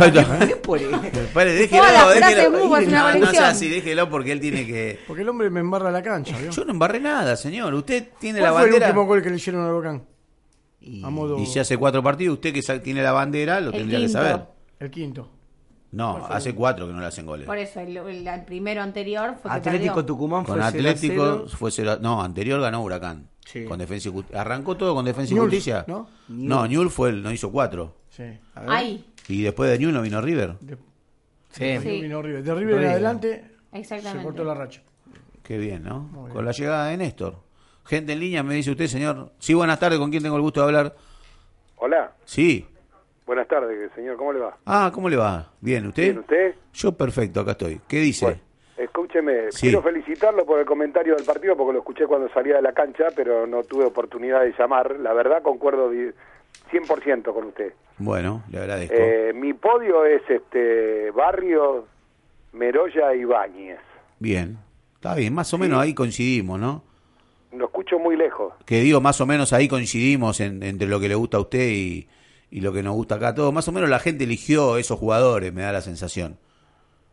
pone- Pare, déjelo, déjelo. No, no sea así, déjelo porque él tiene que... Porque el hombre me embarra la cancha, ¿vio? Yo no embarré nada, señor. Usted tiene ¿Cuál la fue el bandera... último gol que le hicieron a Huracán? Y, A modo- y si hace cuatro partidos, usted que tiene la bandera lo El tendría que saber. El quinto. No, hace cuatro que no le hacen goles. Por eso, el, el- el primero anterior fue que Atlético perdió. Tucumán fue Con 0 a Atlético 0. fue cero- No, anterior ganó Huracán. Sí. Con Defensa y Justicia. ¿Arrancó todo con Defensa y Newell's, Justicia? ¿no? No, Newell fue el, no hizo cuatro. Sí. A ver. Ahí, Y después de Newell no vino River. Sí. Sí. Vino River. De River en River. adelante se exactamente. cortó la racha. Qué bien, ¿no? Con la llegada de Néstor. Gente en línea, me dice usted, señor. Sí, buenas tardes, ¿con quién tengo el gusto de hablar? Hola, Sí. Buenas tardes, señor, ¿cómo le va? Ah, ¿cómo le va? Bien, ¿usted? ¿Bien usted? Yo perfecto, acá estoy. ¿Qué dice? Bueno, escúcheme, Sí. quiero felicitarlo por el comentario del partido porque lo escuché cuando salía de la cancha, pero no tuve oportunidad de llamar. La verdad, concuerdo di- 100% con usted. Bueno, le agradezco. Eh, mi podio es este Barrio, Meroya y Báñez. Bien. Está bien, más o menos ahí coincidimos, ¿no? Lo escucho muy lejos. Que digo, más o menos ahí coincidimos en- entre lo que le gusta a usted y, y lo que nos gusta acá a todos. Más o menos la gente eligió esos jugadores, me da la sensación.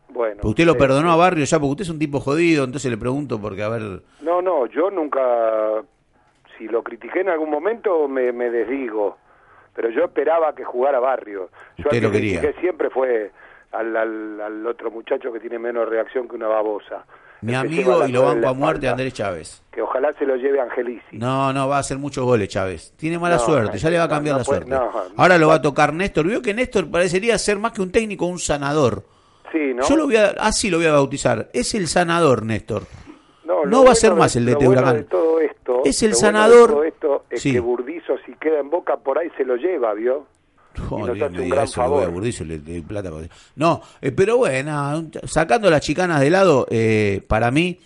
Bueno. Pero usted lo eh, perdonó a Barrio ya, porque usted es un tipo jodido, entonces le pregunto porque, a ver, No, no, yo nunca, si lo critiqué en algún momento, me, me desdigo. Pero yo esperaba que jugara Barrio. Yo Usted lo que quería. siempre fue al, al, al otro muchacho que tiene menos reacción que una babosa. Mi lleva amigo y lo banco a muerte. Andrés Chávez. Que ojalá se lo lleve Angelici. No, no, va a hacer muchos goles Chávez. Tiene mala No, suerte, ya le va a cambiar no la puede- suerte. Ahora lo va a tocar Néstor. Vio que Néstor parecería ser más que un técnico, un sanador. Sí, ¿no? Yo lo voy a, así lo voy a bautizar. Es el sanador, Néstor. No, no va a ser más el Huracán. de todo esto, Es el lo bueno de sanador. todo esto es Sí. que Burdizo, si queda en boca por ahí, se lo lleva, ¿vio? Oh, y nos Dios hace me un diga gran eso, le voy a favor. Burdizo, le- le plata por- No, eh, pero bueno, sacando las chicanas de lado, eh, para mí,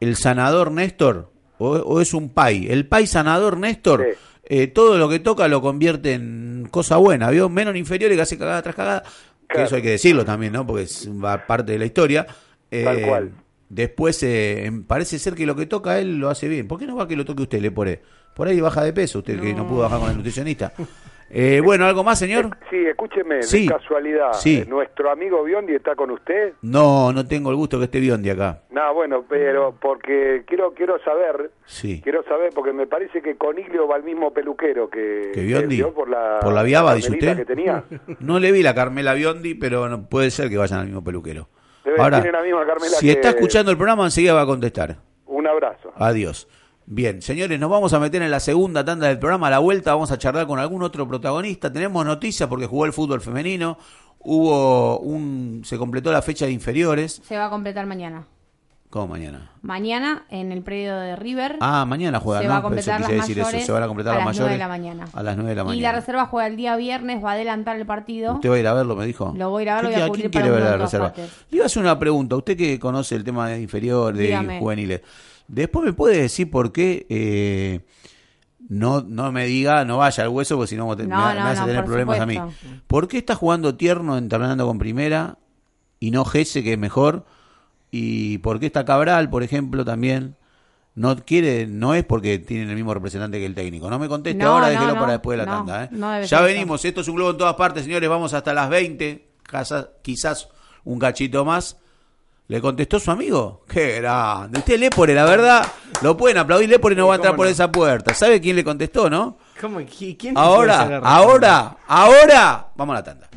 el sanador Néstor, o, o es un pay, el pay sanador Néstor, Sí. eh, todo lo que toca lo convierte en cosa buena, ¿vio? Menos inferiores que hace cagada tras cagada, que eso hay que decirlo también, ¿no? Porque es parte de la historia. Eh, Tal cual. Después, eh, em, parece ser que lo que toca él lo hace bien. ¿Por qué no va que lo toque usted, le pone? Por ahí baja de peso, usted que no pudo bajar con el nutricionista. Eh, bueno, ¿algo más, señor? Sí, escúcheme, Sí. de casualidad, Sí. eh, ¿nuestro amigo Biondi está con usted? No, no tengo el gusto que esté Biondi acá. No, bueno, pero porque quiero quiero saber, Sí. quiero saber, porque me parece que Coniglio va al mismo peluquero que, ¿Que Biondi? por la, ¿Por la viaba, dice usted? que tenía. No le vi la Carmela Biondi, pero no, puede ser que vayan al mismo peluquero. Debe tener la misma Carmela si que- está escuchando el programa, enseguida va a contestar. Un abrazo. Adiós. Bien, señores, nos vamos a meter en la segunda tanda del programa. A la vuelta vamos a charlar con algún otro protagonista. Tenemos noticias porque jugó el fútbol femenino. Hubo un. Se completó la fecha de inferiores. Se va a completar mañana. ¿Cómo mañana? Mañana en el predio de River. Ah, mañana juegan, se ¿no? va a completar las decir mayores eso. Se van a completar a las las mayores. 9 de la mañana. A las 9 de la mañana. Y la reserva juega el día viernes, va a adelantar el partido. ¿Usted va a ir a verlo, me dijo? Lo voy a ir a ver, lo ¿Qué- voy a ¿A cubrir quién para quiere ver la reserva? partes. Le iba a hacer una pregunta. Usted que conoce el tema de inferior, de Dígame. juveniles. Después me puede decir por qué eh, no, no me diga, no vaya al hueso, porque si no, me, No, me no, hace no, tener problemas a mí. ¿Por qué está jugando tierno entrenando con primera y no Gese, que es mejor? ¿Y por qué está Cabral, por ejemplo, también? No quiere, no es porque tienen el mismo representante que el técnico. No me conteste No, ahora, déjelo para después de la tanda. ¿eh? ya venimos, esto es un globo en todas partes, señores. Vamos hasta las 20, casa- quizás un cachito más. ¿Le contestó su amigo? ¡Qué grande! Usted Lepore, la verdad, lo pueden aplaudir. Lepore no va a entrar por esa puerta. ¿Sabe quién le contestó, no? ¿Cómo? ¿Qui- ¿Quién te Ahora, ahora, ahora, vamos a la tanda.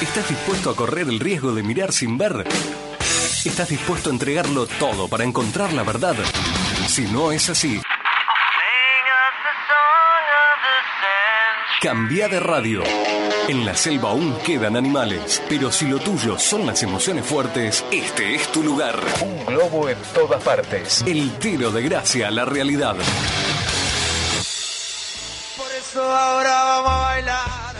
¿Estás dispuesto a correr el riesgo de mirar sin ver? ¿Estás dispuesto a entregarlo todo para encontrar la verdad? Si no es así, cambia de radio. En la selva aún quedan animales, pero si lo tuyo son las emociones fuertes, este es tu lugar. Un globo en todas partes. El tiro de gracia a la realidad. ahora vamos a bailar.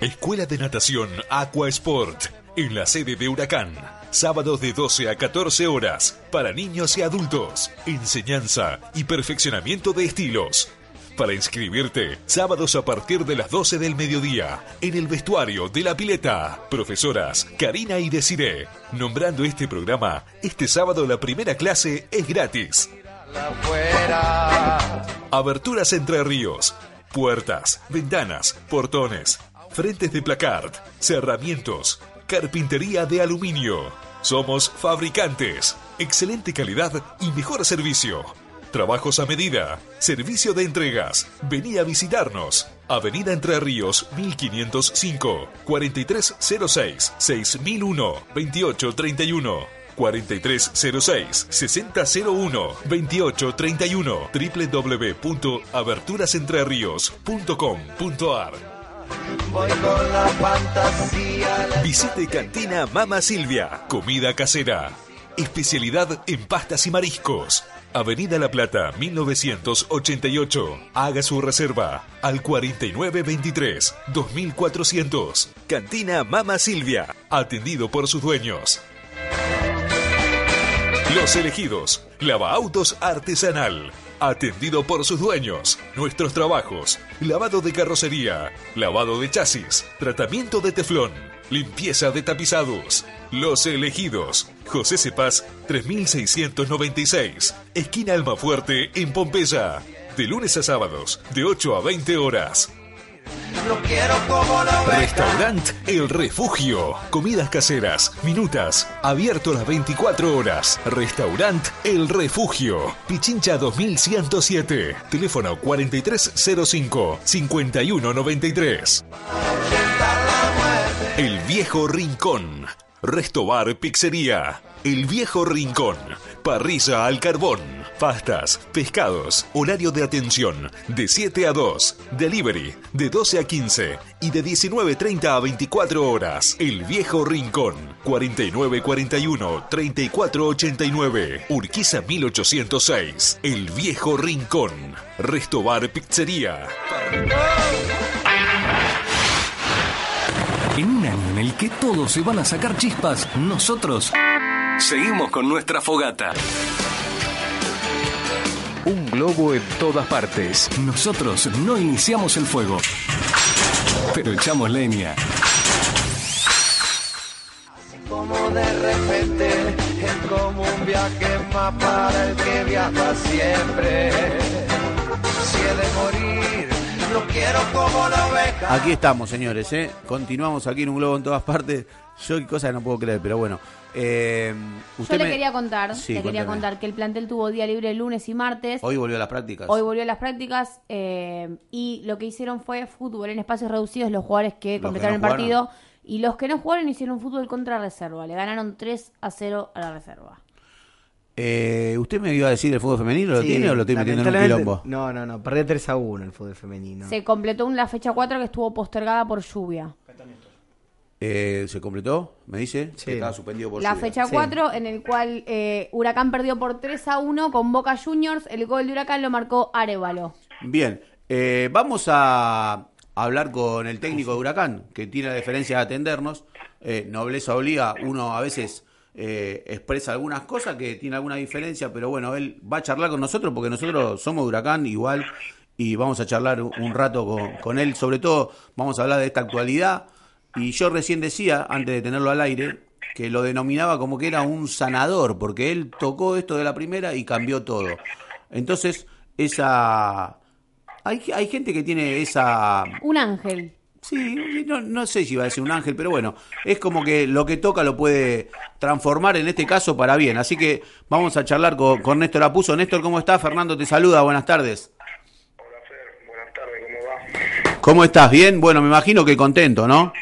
Escuela de Natación Aqua Sport, en la sede de Huracán. Sábados de 12 a 14 horas, para niños y adultos. Enseñanza y perfeccionamiento de estilos. Para inscribirte, sábados a partir de las 12 del mediodía, en el vestuario de la pileta. Profesoras Karina y Desiree. Nombrando este programa, este sábado la primera clase es gratis. Aberturas Entre Ríos. Puertas, ventanas, portones, frentes de placard, cerramientos, carpintería de aluminio. Somos fabricantes. Excelente calidad y mejor servicio. Trabajos a medida. Servicio de entregas. Vení a visitarnos. Avenida Entre Ríos 1505 4306 6001 2831 4306 6001 2831 www.aberturasentreríos.com.ar Voy con la fantasía. la- Visite Cantina Mama Silvia, comida casera. Especialidad en pastas y mariscos. Avenida La Plata, 1988. Haga su reserva al 4923 2400. Cantina Mama Silvia, atendido por sus dueños. Los elegidos, Lavaautos Artesanal, atendido por sus dueños. Nuestros trabajos, lavado de carrocería, lavado de chasis, tratamiento de teflón, limpieza de tapizados. Los elegidos, José Cepaz, 3696, esquina Almafuerte, en Pompeya. De lunes a sábados, de 8 a 20 horas. Lo quiero como. Restaurant El Refugio. Comidas caseras, minutas, abierto las 24 horas. Restaurant El Refugio. Pichincha 2107. Teléfono 4305-5193. El Viejo Rincón. Restobar Pizzería. El Viejo Rincón. Parrilla al carbón. Pastas, pescados. Horario de atención. De 7 a 2. Delivery. De 12 a 15. Y de 19.30 a 24 horas. El Viejo Rincón. 4941-3489. Urquiza 1806. El Viejo Rincón. Restobar Pizzería. Que todos se van a sacar chispas, nosotros seguimos con nuestra fogata. Un globo en todas partes. Nosotros no iniciamos el fuego, pero echamos leña. Como de repente es como un viaje para el que viaja siempre. Si he de morir, lo quiero como la oveja. Aquí estamos, señores, ¿eh? Continuamos aquí en un globo en todas partes. Yo qué cosa no puedo creer, pero bueno. Eh, Yo usted le me- quería contar, Sí, le quería contar que el plantel tuvo día libre lunes y martes. Hoy volvió a las prácticas. Hoy volvió a las prácticas eh, y lo que hicieron fue fútbol en espacios reducidos los jugadores que que completaron no el partido y los que no jugaron hicieron fútbol contra reserva. Le ganaron 3 a 0 a la reserva. Eh, ¿Usted me iba a decir el fútbol femenino? ¿Lo Sí, tiene o lo estoy metiendo en un quilombo? No, no, no. Perdió 3 a 1 el fútbol femenino. Se completó un- la fecha 4 que estuvo postergada por lluvia. Eh, ¿Se completó? ¿Me dice? Que estaba suspendido por La lluvia. fecha 4 en el cual eh, Huracán perdió por 3 a 1 con Boca Juniors. El gol de Huracán lo marcó Arevalo. Bien, eh, vamos a hablar con el técnico de Huracán, que tiene la deferencia de atendernos. Eh, nobleza obliga, uno a veces eh, expresa algunas cosas que tiene alguna diferencia, pero bueno, él va a charlar con nosotros porque nosotros somos Huracán igual y vamos a charlar un un rato con, con él. Sobre todo vamos a hablar de esta actualidad. Y yo recién decía, antes de tenerlo al aire, que lo denominaba como que era un sanador, porque él tocó esto de la primera y cambió todo. Entonces, esa... Hay, hay gente que tiene esa... Un ángel. Sí, no, no sé si iba a decir un ángel, pero bueno, es como que lo que toca lo puede transformar en este caso para bien. Así que vamos a charlar con, con Néstor Apuso. Néstor, ¿cómo estás? Fernando te saluda, buenas tardes. ¿Cómo estás? ¿Bien? Bueno, me imagino que contento, ¿no?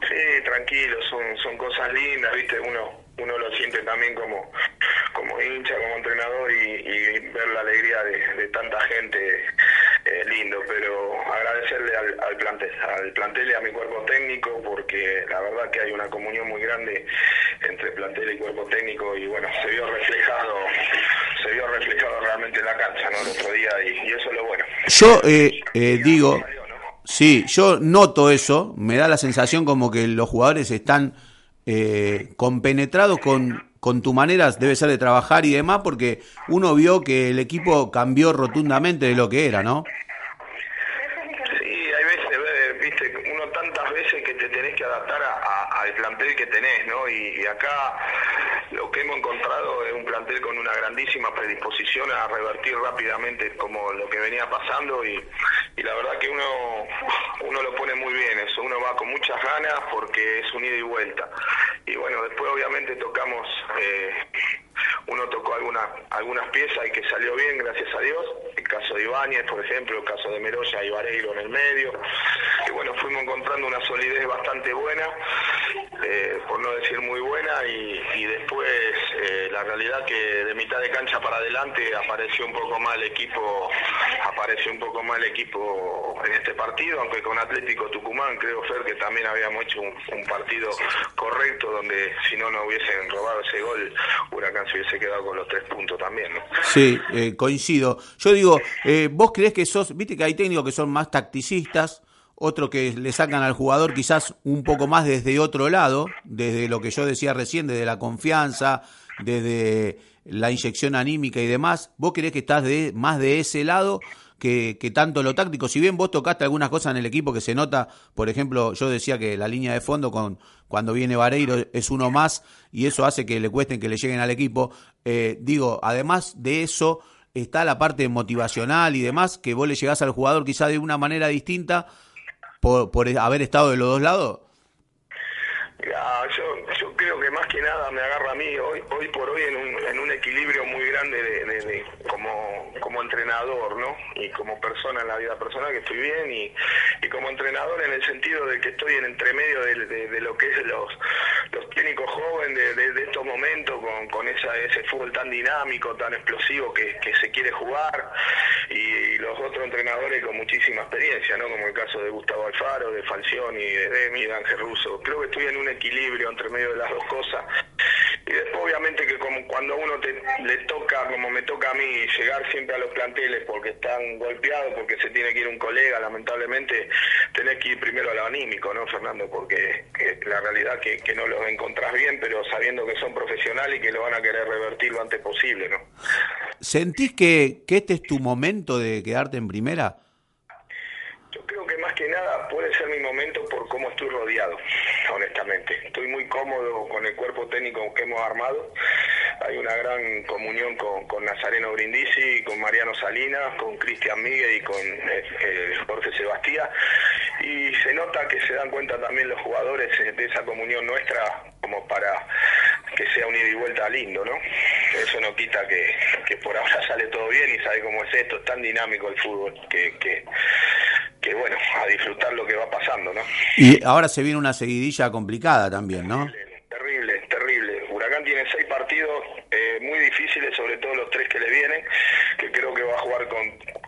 Sí, tranquilo, son, son cosas lindas, viste, uno, uno lo siente también como, como hincha, como entrenador y, y ver la alegría de, de tanta gente lindo, pero agradecerle al, al plantel, al plantel y a mi cuerpo técnico, porque la verdad que hay una comunión muy grande entre plantel y cuerpo técnico y bueno, se vio reflejado, se vio reflejado realmente en la cancha, ¿no? El otro día y, eso es lo bueno. Yo eh, eh, digo, sí, yo noto eso, me da la sensación como que los jugadores están eh, compenetrados con, con tu manera, debe ser de trabajar y demás, porque uno vio que el equipo cambió rotundamente de lo que era, ¿no? Sí, hay veces, eh, viste, uno tantas veces que te tenés que adaptar a- a- al plantel que tenés, ¿no? Y, acá lo que hemos encontrado es un plantel con una grandísima predisposición a revertir rápidamente como lo que venía pasando y, y la verdad que uno, uno lo pone muy bien eso, uno va con muchas ganas porque es un ida y vuelta. Y bueno, después obviamente tocamos, eh, uno tocó algunas algunas piezas y que salió bien, gracias a Dios. El caso de Ibáñez, por ejemplo, el caso de Meroya y Vareiro en el medio. Y bueno, fuimos encontrando una solidez bastante buena, eh, por no decir muy buena, y, después eh, la realidad que de mitad de cancha para adelante apareció un poco más el equipo, apareció un poco más el equipo en este partido, aunque con Atlético Tucumán creo Fer que también habíamos hecho un, un partido correcto donde si no nos hubiesen robado ese gol, Huracán se hubiese quedado con los tres puntos también, ¿no? Sí, eh, coincido. Yo digo, eh, vos crees que sos, viste que hay técnicos que son más tacticistas, otro que le sacan al jugador quizás un poco más desde otro lado, desde lo que yo decía recién, desde la confianza, desde la inyección anímica y demás. ¿Vos creés que estás de, más de ese lado que, que tanto lo táctico? Si bien vos tocaste algunas cosas en el equipo que se nota, por ejemplo, yo decía que la línea de fondo con cuando viene Vareiro es uno más y eso hace que le cuesten que le lleguen al equipo. Eh, digo, además de eso está la parte motivacional y demás, que vos le llegás al jugador quizá de una manera distinta por, por haber estado de los dos lados. Yo, yo creo que más que nada me agarra a mí hoy, hoy por hoy en un, en un equilibrio muy grande de, de- de- como, entrenador, ¿no? Y como persona en la vida personal que estoy bien y, como entrenador en el sentido de que estoy en entremedio de, de- lo que es los, los técnicos jóvenes de, estos momentos con, esa, ese fútbol tan dinámico, tan explosivo que, se quiere jugar y, los otros entrenadores con muchísima experiencia, ¿no? Como el caso de Gustavo Alfaro, de Falcioni, de Demi, de Ángel Russo. Creo que estoy en un equilibrio entre medio de las dos cosas. Y después, obviamente, que cuando a uno le toca, como me toca a mí, llegar siempre a los planteles porque están golpeados, porque se tiene que ir un colega, lamentablemente, tenés que ir primero a lo anímico, ¿no, Fernando? Porque la realidad que, que no los encontrás bien, pero sabiendo que son profesionales y que lo van a querer revertir lo antes posible, ¿no? ¿Sentís que, que este es tu momento de quedarte en primera? Yo creo que más que nada puede ser mi momento por cómo estoy rodeado, honestamente. Estoy muy cómodo con el cuerpo técnico que hemos armado. Hay una gran comunión con, Nazareno Brindisi, con Mariano Salinas, con Cristian Miguel y con eh, eh, Jorge Sebastián. Y se nota que se dan cuenta también los jugadores eh, de esa comunión nuestra como para que sea un ida y vuelta lindo, ¿no? Eso no quita que, por ahora sale todo bien y sabe cómo es esto, es tan dinámico el fútbol que bueno, a disfrutar lo que va pasando, ¿no? Y ahora se viene una seguidilla complicada también, ¿no? Terrible, terrible. Huracán tiene seis partidos eh, muy difíciles, sobre todo los tres que le vienen, que creo que va a jugar con,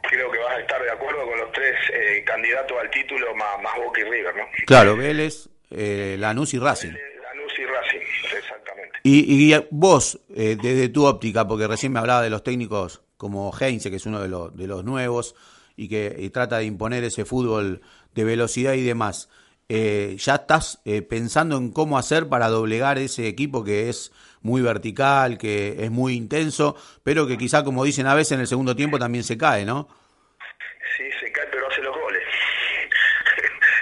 creo que vas a estar de acuerdo con los tres eh, candidatos al título más, más Boca y River, ¿no? Claro, Vélez, eh, Lanús y Racing. Lanús y Racing, exactamente. Y, y vos, eh, desde tu óptica, porque recién me hablaba de los técnicos como Heinze, que es uno de los, de los nuevos, y que y trata de imponer ese fútbol de velocidad y demás. Eh, ¿Ya estás eh, pensando en cómo hacer para doblegar ese equipo que es muy vertical, que es muy intenso, pero que quizá, como dicen a veces, en el segundo tiempo también se cae, ¿no? Sí, se cae, pero hace los goles.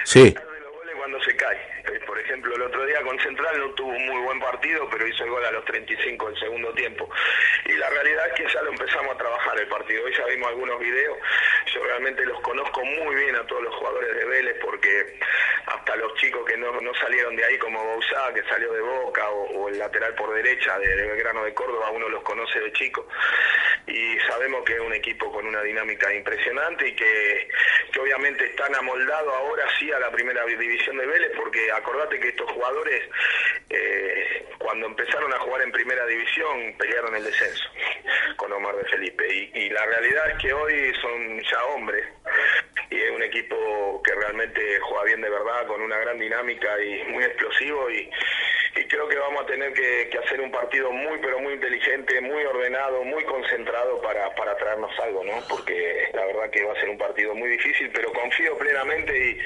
Sí. Hace los goles cuando se cae. Eh, Por con Central no tuvo un muy buen partido, pero hizo el gol a los 35 del segundo tiempo. Y la realidad es que ya lo empezamos a trabajar el partido. Hoy ya vimos algunos videos. Yo realmente los conozco muy bien a todos los jugadores de Vélez porque hasta los chicos que no, no salieron de ahí como Bausá, que salió de Boca, o, o el lateral por derecha de, de Belgrano de Córdoba, uno los conoce de chico. Y sabemos que es un equipo con una dinámica impresionante y que, que obviamente están amoldados ahora sí a la primera división de Vélez, porque acordate que estos jugadores eh, cuando empezaron a jugar en primera división pelearon el descenso con Omar de Felipe. Y, y la realidad es que hoy son ya hombres, y es un equipo que realmente juega bien de verdad, con una gran dinámica y muy explosivo y, y creo que vamos a tener que, hacer un partido muy pero muy inteligente, muy ordenado, muy concentrado para, para traernos algo, ¿no? Porque la verdad que va a ser un partido muy difícil, pero confío plenamente y,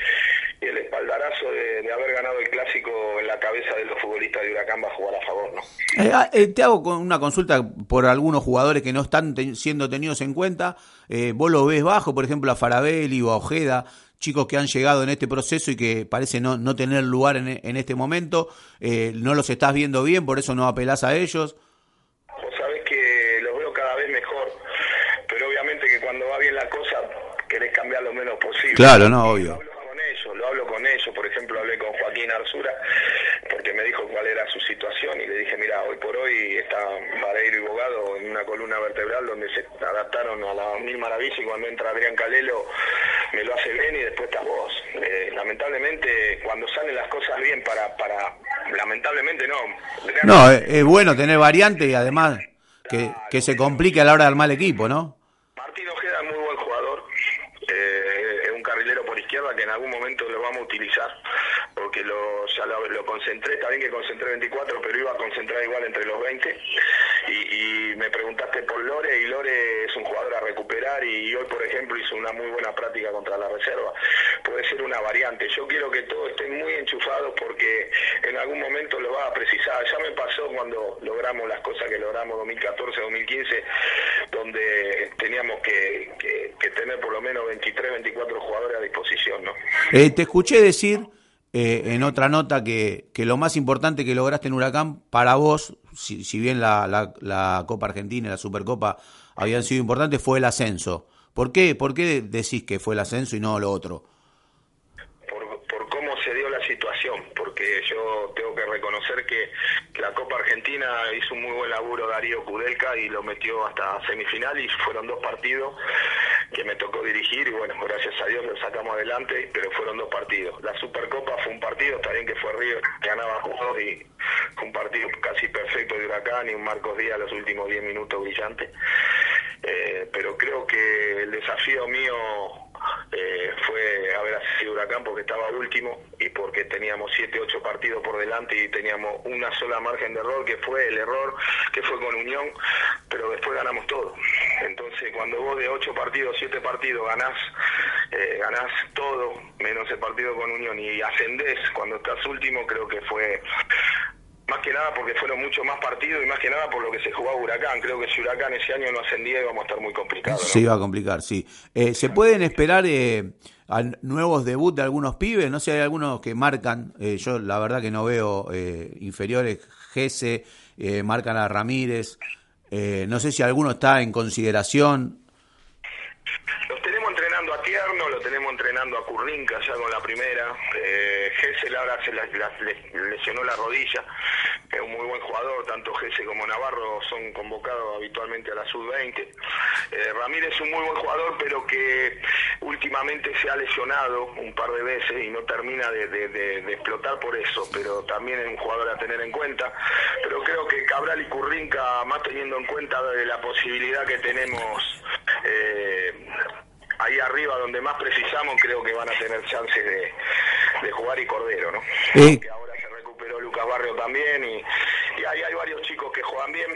el espaldarazo de, haber ganado el clásico en la cabeza de los futbolistas de Huracán va a jugar a favor, ¿no? Eh, ah, eh, te hago una consulta por algunos jugadores que no están siendo tenidos en cuenta. Eh, ¿Vos lo ves bajo, por ejemplo, a Farabelli o a Ojeda, chicos que han llegado en este proceso y que parece no, no tener lugar en, en este momento? Eh, ¿No los estás viendo bien, por eso no apelás a ellos? Vos sabés que los veo cada vez mejor, pero obviamente que cuando va bien la cosa querés cambiar lo menos posible. Claro, no, obvio. Lo hablo con ellos, lo hablo con ellos, por ejemplo hablé con Joaquín Arzura me dijo cuál era su situación y le dije, mira, hoy por hoy está Vareiro y Bogado en una columna vertebral donde se adaptaron a las mil maravillas y cuando entra Adrián Calelo me lo hace bien y después estás vos. Eh, lamentablemente cuando salen las cosas bien para, para lamentablemente no. No, es, es bueno tener variante y además que, que se complique a la hora de armar el equipo, ¿no? Martín Ojeda es muy buen jugador, eh, es un carrilero por izquierda que en algún momento lo vamos a utilizar, porque lo, concentré, está bien que concentré 24, pero iba a concentrar igual entre los 20, y, me preguntaste por Lore, y Lore es un jugador a recuperar, y hoy por ejemplo hizo una muy buena práctica contra la reserva, puede ser una variante, yo quiero que todos estén muy enchufados porque en algún momento lo va a precisar, ya me pasó cuando logramos las cosas que logramos 2014, 2015, donde teníamos que tener por lo menos 23, 24 jugadores a disposición, Eh, te escuché decir eh, en otra nota que, que lo más importante que lograste en Huracán para vos, si, si bien la, la- la Copa Argentina y la Supercopa habían sido importantes, fue el ascenso. ¿Por qué, ¿Por qué decís que fue el ascenso y no lo otro? por cómo se dio la situación, porque yo tengo que reconocer que, la Copa Argentina hizo un muy buen laburo Darío Kudelka y lo metió hasta semifinal y fueron dos partidos que me tocó dirigir y bueno, gracias a Dios lo sacamos adelante, pero fueron dos partidos. La Supercopa fue un partido, está bien que fue Río que ganaba juegos y fue un partido casi perfecto de Huracán y un Marcos Díaz los últimos 10 minutos brillante. Eh, pero creo que el desafío mío eh, fue haber sido Huracán porque estaba último y porque teníamos 7, 8 partidos por delante y teníamos una sola margen de error que fue el error que fue con Unión, pero después ganamos todo. Entonces cuando vos de 8 partidos, 7 partidos ganás, eh, ganás todo, menos el partido con Unión y ascendés cuando estás último, creo que fue más que nada porque fueron mucho más partidos y más que nada por lo que se jugaba Huracán. Creo que si Huracán ese año no ascendía íbamos a estar muy complicados. ¿no? Se iba a complicar, sí. Eh, ¿Se pueden esperar eh, a nuevos debut de algunos pibes? No sé, hay algunos que marcan, eh, yo la verdad que no veo eh, inferiores, Gese, marcan a Ramírez. No sé si alguno está en consideración. Los tenemos entrenando a Tierno, lo tenemos entrenando a Currinca ya con la primera. Eh, Gessel ahora se lesionó la rodilla. Es un muy buen jugador, tanto Gese como Navarro son convocados habitualmente a la sub-20. Eh, Ramírez es un muy buen jugador, pero que últimamente se ha lesionado un par de veces y no termina de, explotar por eso, pero también es un jugador a tener en cuenta. Pero creo que Cabral y Currinca, más teniendo en cuenta la posibilidad que tenemos eh, ahí arriba donde más precisamos, creo que van a tener chances de, de jugar y Cordero, ¿no? Eh. Que ahora se recuperó Lucas Barrio también y, y ahí hay varios chicos que juegan bien.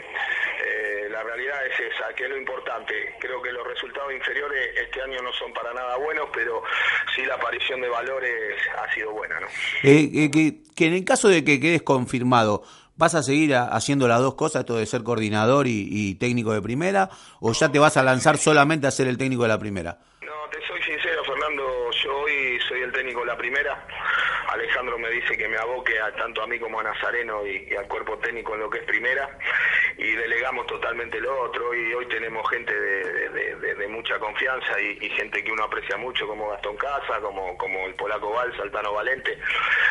Eh, la realidad es esa, que es lo importante. Creo que los resultados inferiores este año no son para nada buenos, pero sí la aparición de valores ha sido buena, ¿no? Eh, eh, que, que en el caso de que quedes confirmado, ¿vas a seguir haciendo las dos cosas, esto de ser coordinador y, y técnico de primera? ¿O ya te vas a lanzar solamente a ser el técnico de la primera? No, te soy sincero, Fernando, yo hoy soy el técnico de la primera. Alejandro me dice que me aboque tanto a mí como a Nazareno y, al cuerpo técnico en lo que es primera y delegamos totalmente lo otro y hoy tenemos gente de, mucha confianza y, gente que uno aprecia mucho como Gastón Casa, como, como el polaco Val, Saltano Valente,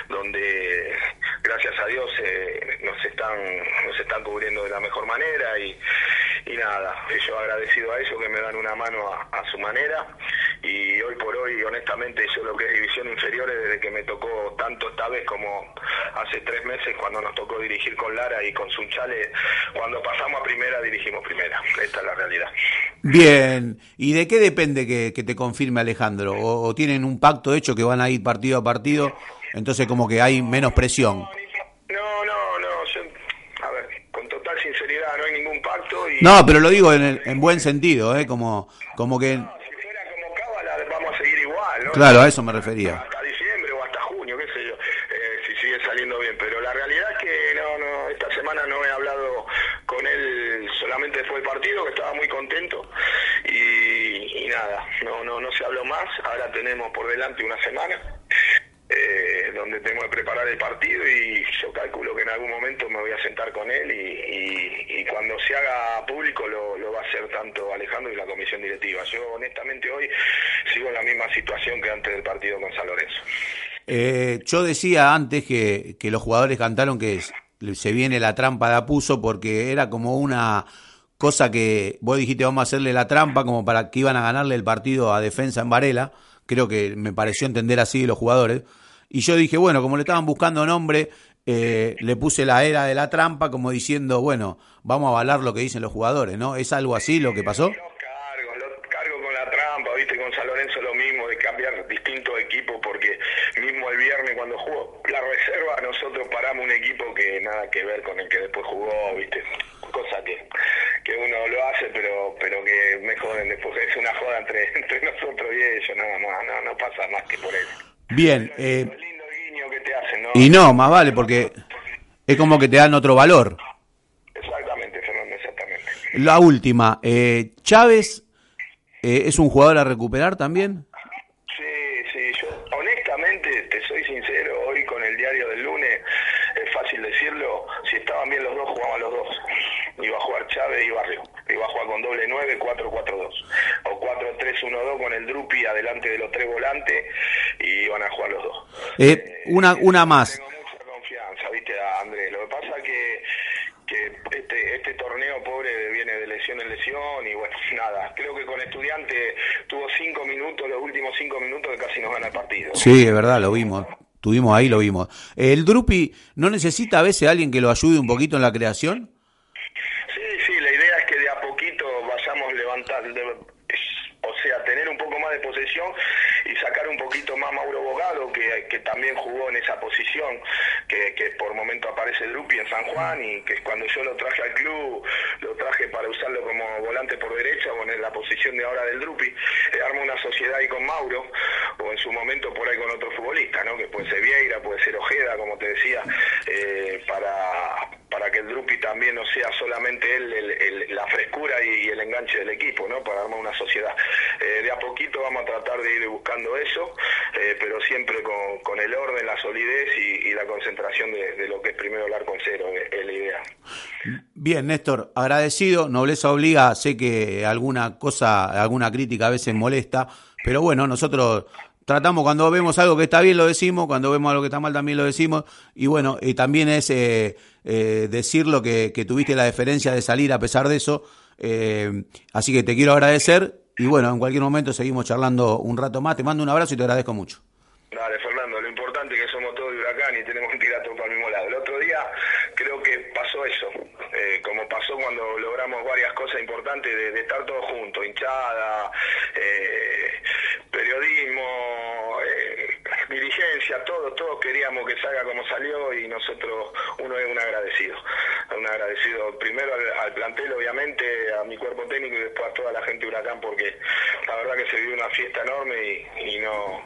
donde gracias a Dios eh, nos están nos están cubriendo de la mejor manera y, y nada, yo agradecido a ellos que me dan una mano a, a su manera y hoy por hoy honestamente yo lo que es división inferiores desde que me tocó tanto esta vez como hace tres meses cuando nos tocó dirigir con Lara y con Sunchale, cuando pasamos a primera dirigimos primera, esta es la realidad. Bien, ¿y de qué depende que, que te confirme Alejandro? ¿O, o tienen un pacto hecho que van a ir partido a partido? Entonces como que hay menos presión. No, no, no. yo- a ver, con total sinceridad, no hay ningún pacto y No, pero lo digo en, el- en buen sentido, ¿eh? Como, como que... cábala vamos a seguir igual, ¿no? Claro, a eso me refería. Hasta diciembre o hasta junio, qué sé yo, eh, si sigue saliendo bien. Pero la realidad es que no, no, esta semana no he hablado con él solamente después del partido, que estaba muy contento y, y nada, no, no, no se habló más. Ahora tenemos por delante una semana. eh, donde tengo que preparar el partido y yo calculo que en algún momento me voy a sentar con él y, y- cuando se haga público lo, lo va a hacer tanto Alejandro y la comisión directiva. Yo honestamente hoy sigo en la misma situación que antes del partido con San Lorenzo. Eh, yo decía antes que, que los jugadores cantaron que se viene la trampa de Apuso porque era como una cosa que vos dijiste vamos a hacerle la trampa como para que iban a ganarle el partido a defensa en Varela. Creo que me pareció entender así los jugadores. Y yo dije, bueno, como le estaban buscando nombre, eh, le puse la era de la trampa como diciendo, bueno, vamos a avalar lo que dicen los jugadores, ¿no? ¿Es algo así lo que pasó? Cargo con la trampa, viste, con San Lorenzo lo mismo, de cambiar distintos equipos, porque mismo el viernes cuando jugó la reserva, nosotros paramos un equipo que nada que ver con el que después jugó, viste, cosa que, que uno lo hace, pero pero que me joden después, es una joda entre, entre nosotros y ellos, nada más, no, no pasa más que por eso. Bien, eh, Guiño que te hacen, ¿no? y no, más vale, porque es como que te dan otro valor. Exactamente, Fernando, exactamente. La última, eh, Chávez eh, es un jugador a recuperar también. Sí, sí, yo honestamente, te soy sincero, hoy con el diario del lunes, es fácil decirlo, si estaban bien los dos, jugaban los dos. Iba a jugar Chávez y Barrio. Iba a jugar con doble 9, 4-4-2. O 4-3-1-2 con el Drupi adelante de los tres volantes y iban a jugar los dos. Eh, una, una más. Confianza, viste, Andrés. Lo que pasa que que este, este torneo pobre viene de lesión en lesión y bueno, nada, creo que con estudiante tuvo cinco minutos, los últimos cinco minutos que casi nos gana el partido. Sí, es verdad, lo vimos. Tuvimos ahí, lo vimos. ¿El Drupi no necesita a veces alguien que lo ayude un poquito en la creación? Sí, sí, la idea es que de a poquito vayamos levantando, o sea, tener un poco y sacar un poquito más Mauro Bogado, que, también jugó en esa posición, que, por momento aparece Drupi en San Juan y que cuando yo lo traje al club, lo traje para usarlo como volante por derecha o en la posición de ahora del Drupi, eh, armó una sociedad ahí con Mauro, o en su momento por ahí con otro futbolista, ¿no? que puede ser Vieira, puede ser Ojeda, como te decía, eh, para, para que el Drupi también no sea solamente él el- la frescura y, el enganche del equipo, ¿no? para armar una sociedad. Eh, de a poquito vamos a tratar de ir buscando eso, eh, pero siempre con, el orden, la solidez y, la concentración de, de lo que es primero hablar con cero, es la idea. Bien, Néstor, agradecido. Nobleza obliga. Sé que alguna cosa, alguna crítica a veces molesta, pero bueno, nosotros tratamos cuando vemos algo que está bien lo decimos, cuando vemos algo que está mal también lo decimos. Y bueno, y también es eh, eh, decirlo que, que tuviste la deferencia de salir a pesar de eso. Eh, así que te quiero agradecer. Y bueno, en cualquier momento seguimos charlando un rato más. Te mando un abrazo y te agradezco mucho. Dale, Fernando, lo importante es que somos todos de Huracán y tenemos que tirar para el mismo lado. El otro día creo que pasó eso, eh, como pasó cuando logramos varias cosas importantes de, de estar todos juntos, hinchada, eh, periodismo, eh, dirigencia, todos, todos queríamos que salga como salió y nosotros, uno es un agradecido, un agradecido primero al, al plantel, obviamente, a mi cuerpo técnico y después a toda la gente de Huracán porque la verdad que se vivió una fiesta enorme y, y no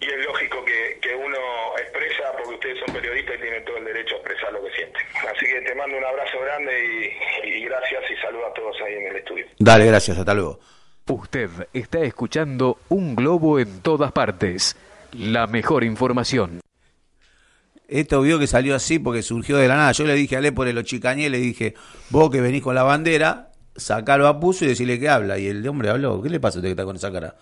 y es lógico que, que uno expresa, porque ustedes son periodistas y tienen todo el derecho a expresar lo que sienten. Así que te mando un abrazo grande y, y gracias y saludo a todos ahí en el estudio. Dale, gracias. Hasta luego. Usted está escuchando Un Globo en todas partes. La mejor información. Esto vio que salió así porque surgió de la nada. Yo le dije a Lepore, lo chicañé, le dije, vos que venís con la bandera, sacalo a Puso y decirle que habla. Y el hombre habló, ¿qué le pasa a usted que está con esa cara?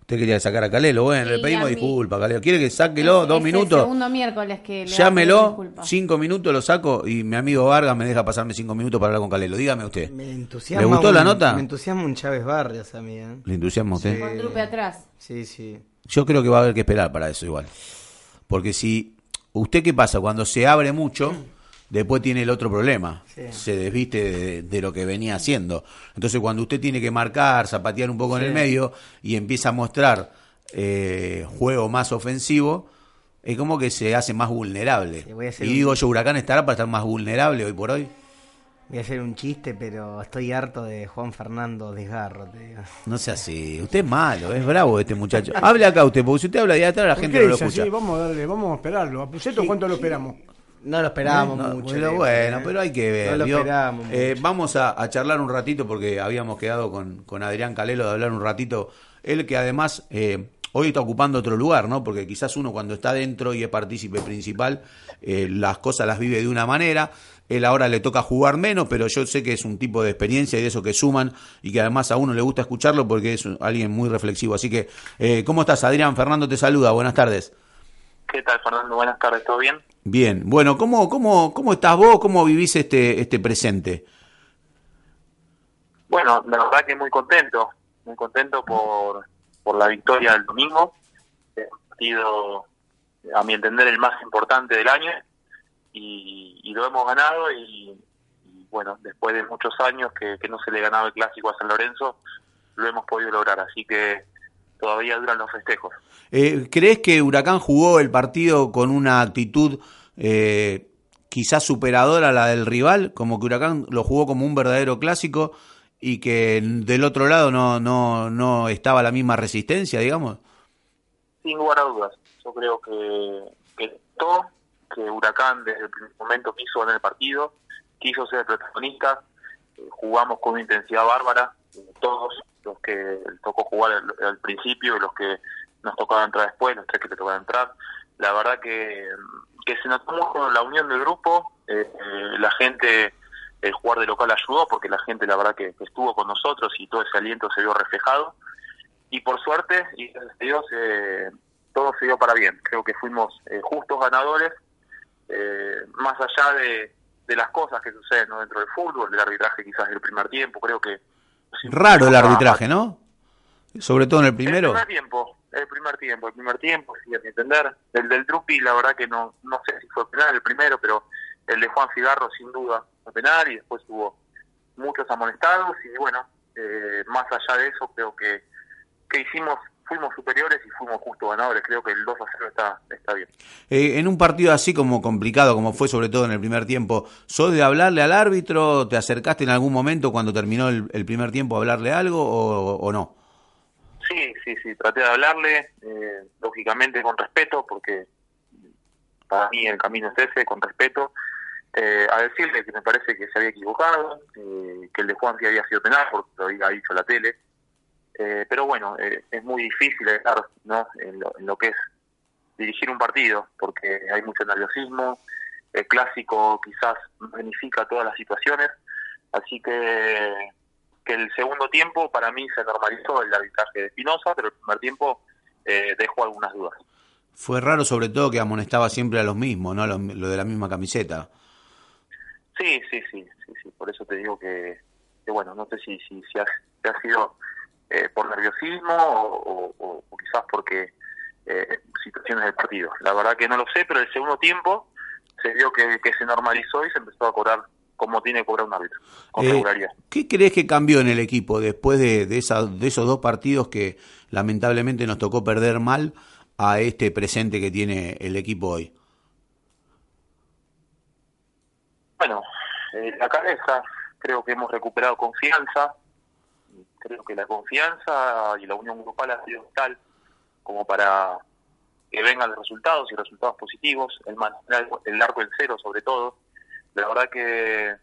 Usted quería sacar a Calelo, bueno, Sí, le pedimos disculpas, Calelo. ¿Quiere que sáquelo dos Es el minutos? segundo miércoles que le Llámelo, cinco minutos lo saco y mi amigo Vargas me deja pasarme cinco minutos para hablar con Calelo. Dígame usted. Me entusiasma ¿Le gustó un- la nota? Me entusiasma un Chávez Barrios a mí, ¿eh? ¿Le entusiasma a usted? Con Drupe atrás. Sí, sí. Yo creo que va a haber que esperar para eso igual. Porque si, ¿usted qué pasa? Cuando se abre mucho, después tiene el otro problema. Sí. Se desviste de, de lo que venía haciendo. Entonces, cuando usted tiene que marcar, zapatear un poco en el medio y empieza a mostrar eh, juego más ofensivo, es como que se hace más vulnerable. Y digo yo, Huracán estará para estar más vulnerable hoy por hoy. Voy a hacer un chiste, pero estoy harto de Juan Fernando Desgarro, te digo. No sea así. Usted es malo, es bravo este muchacho. Hable acá usted, porque si usted habla de atrás, la ¿Por gente no lo dice así? escucha. Vamos a darle, vamos a esperarlo. ¿A Puceto cuánto lo esperamos? No lo esperábamos No, mucho. pero bueno, pero hay que ver. No lo esperábamos Eh, mucho. vamos a, a charlar un ratito porque habíamos quedado con, con Adrián Calelo de hablar un ratito. Él que además eh, hoy está ocupando otro lugar, ¿no? Porque quizás uno cuando está dentro y es partícipe principal, eh, las cosas las vive de una manera. Él ahora le toca jugar menos, pero yo sé que es un tipo de experiencia y de eso que suman y que además a uno le gusta escucharlo porque es alguien muy reflexivo. Así que, eh, ¿cómo estás, Adrián? Fernando te saluda. Buenas tardes. ¿Qué tal, Fernando? Buenas tardes, ¿todo bien? Bien, bueno, ¿cómo, cómo, cómo estás vos? ¿Cómo vivís este, este presente? Bueno, la verdad que muy contento, muy contento por, por la victoria del domingo. Es un partido, a mi entender, el más importante del año y, y lo hemos ganado y, y, bueno, después de muchos años que, que no se le ganaba el clásico a San Lorenzo, lo hemos podido lograr, así que todavía duran los festejos. Eh, ¿Crees que Huracán jugó el partido con una actitud eh, quizás superadora a la del rival? Como que Huracán lo jugó como un verdadero clásico y que del otro lado no, no, no estaba la misma resistencia, digamos. Sin lugar a dudas, yo creo que, que todo, que Huracán desde el primer momento quiso ganar el partido, quiso ser el protagonista, eh, jugamos con una intensidad bárbara, eh, todos los que tocó jugar al, principio y los que nos tocaba entrar después, los tres que te tocaba entrar, la verdad que, que se notó mucho la unión del grupo, eh, la gente, el jugar de local ayudó porque la gente la verdad que, que estuvo con nosotros y todo ese aliento se vio reflejado y por suerte, y gracias a Dios, eh, todo se dio para bien. Creo que fuimos eh, justos ganadores, eh, más allá de, de las cosas que suceden ¿no? dentro del fútbol, el arbitraje quizás del primer tiempo, creo que... Raro el arbitraje, ¿no? Sobre todo en el primero. El primer tiempo, el primer tiempo, el primer tiempo, sí, a mi entender. El del Drupi, la verdad que no no sé si fue penal el primero, pero el de Juan Figarro sin duda fue penal y después hubo muchos amonestados y bueno, eh, más allá de eso creo que, que hicimos, fuimos superiores y fuimos justos ganadores. Creo que el 2 a 0 está, está bien. Eh, en un partido así como complicado, como fue sobre todo en el primer tiempo, ¿sos de hablarle al árbitro? ¿Te acercaste en algún momento cuando terminó el, el primer tiempo a hablarle algo o, o no? Sí, sí, sí, traté de hablarle, eh, lógicamente con respeto, porque para mí el camino es ese, con respeto, eh, a decirle que me parece que se había equivocado, eh, que el de Juan sí había sido penal, porque lo había dicho la tele, eh, pero bueno, eh, es muy difícil estar ¿no? en, lo, en lo que es dirigir un partido, porque hay mucho nerviosismo, el clásico quizás magnifica todas las situaciones, así que que el segundo tiempo para mí se normalizó el arbitraje de Espinosa, pero el primer tiempo eh, dejó algunas dudas. Fue raro sobre todo que amonestaba siempre a los mismos, ¿no? Lo, lo de la misma camiseta. Sí, sí, sí, sí, sí. por eso te digo que, que bueno, no sé si, si, si, ha, si ha sido eh, por nerviosismo o, o, o quizás porque eh, situaciones del partido. La verdad que no lo sé, pero el segundo tiempo se vio que, que se normalizó y se empezó a cobrar como tiene que cobrar un árbitro, con Eh, regularidad. ¿Qué crees que cambió en el equipo después de, de, esa, de esos dos partidos que lamentablemente nos tocó perder mal a este presente que tiene el equipo hoy? Bueno, eh, la cabeza, creo que hemos recuperado confianza, creo que la confianza y la unión grupal ha sido tal como para que vengan los resultados y resultados positivos, el mantener el arco en cero sobre todo. La verdad que,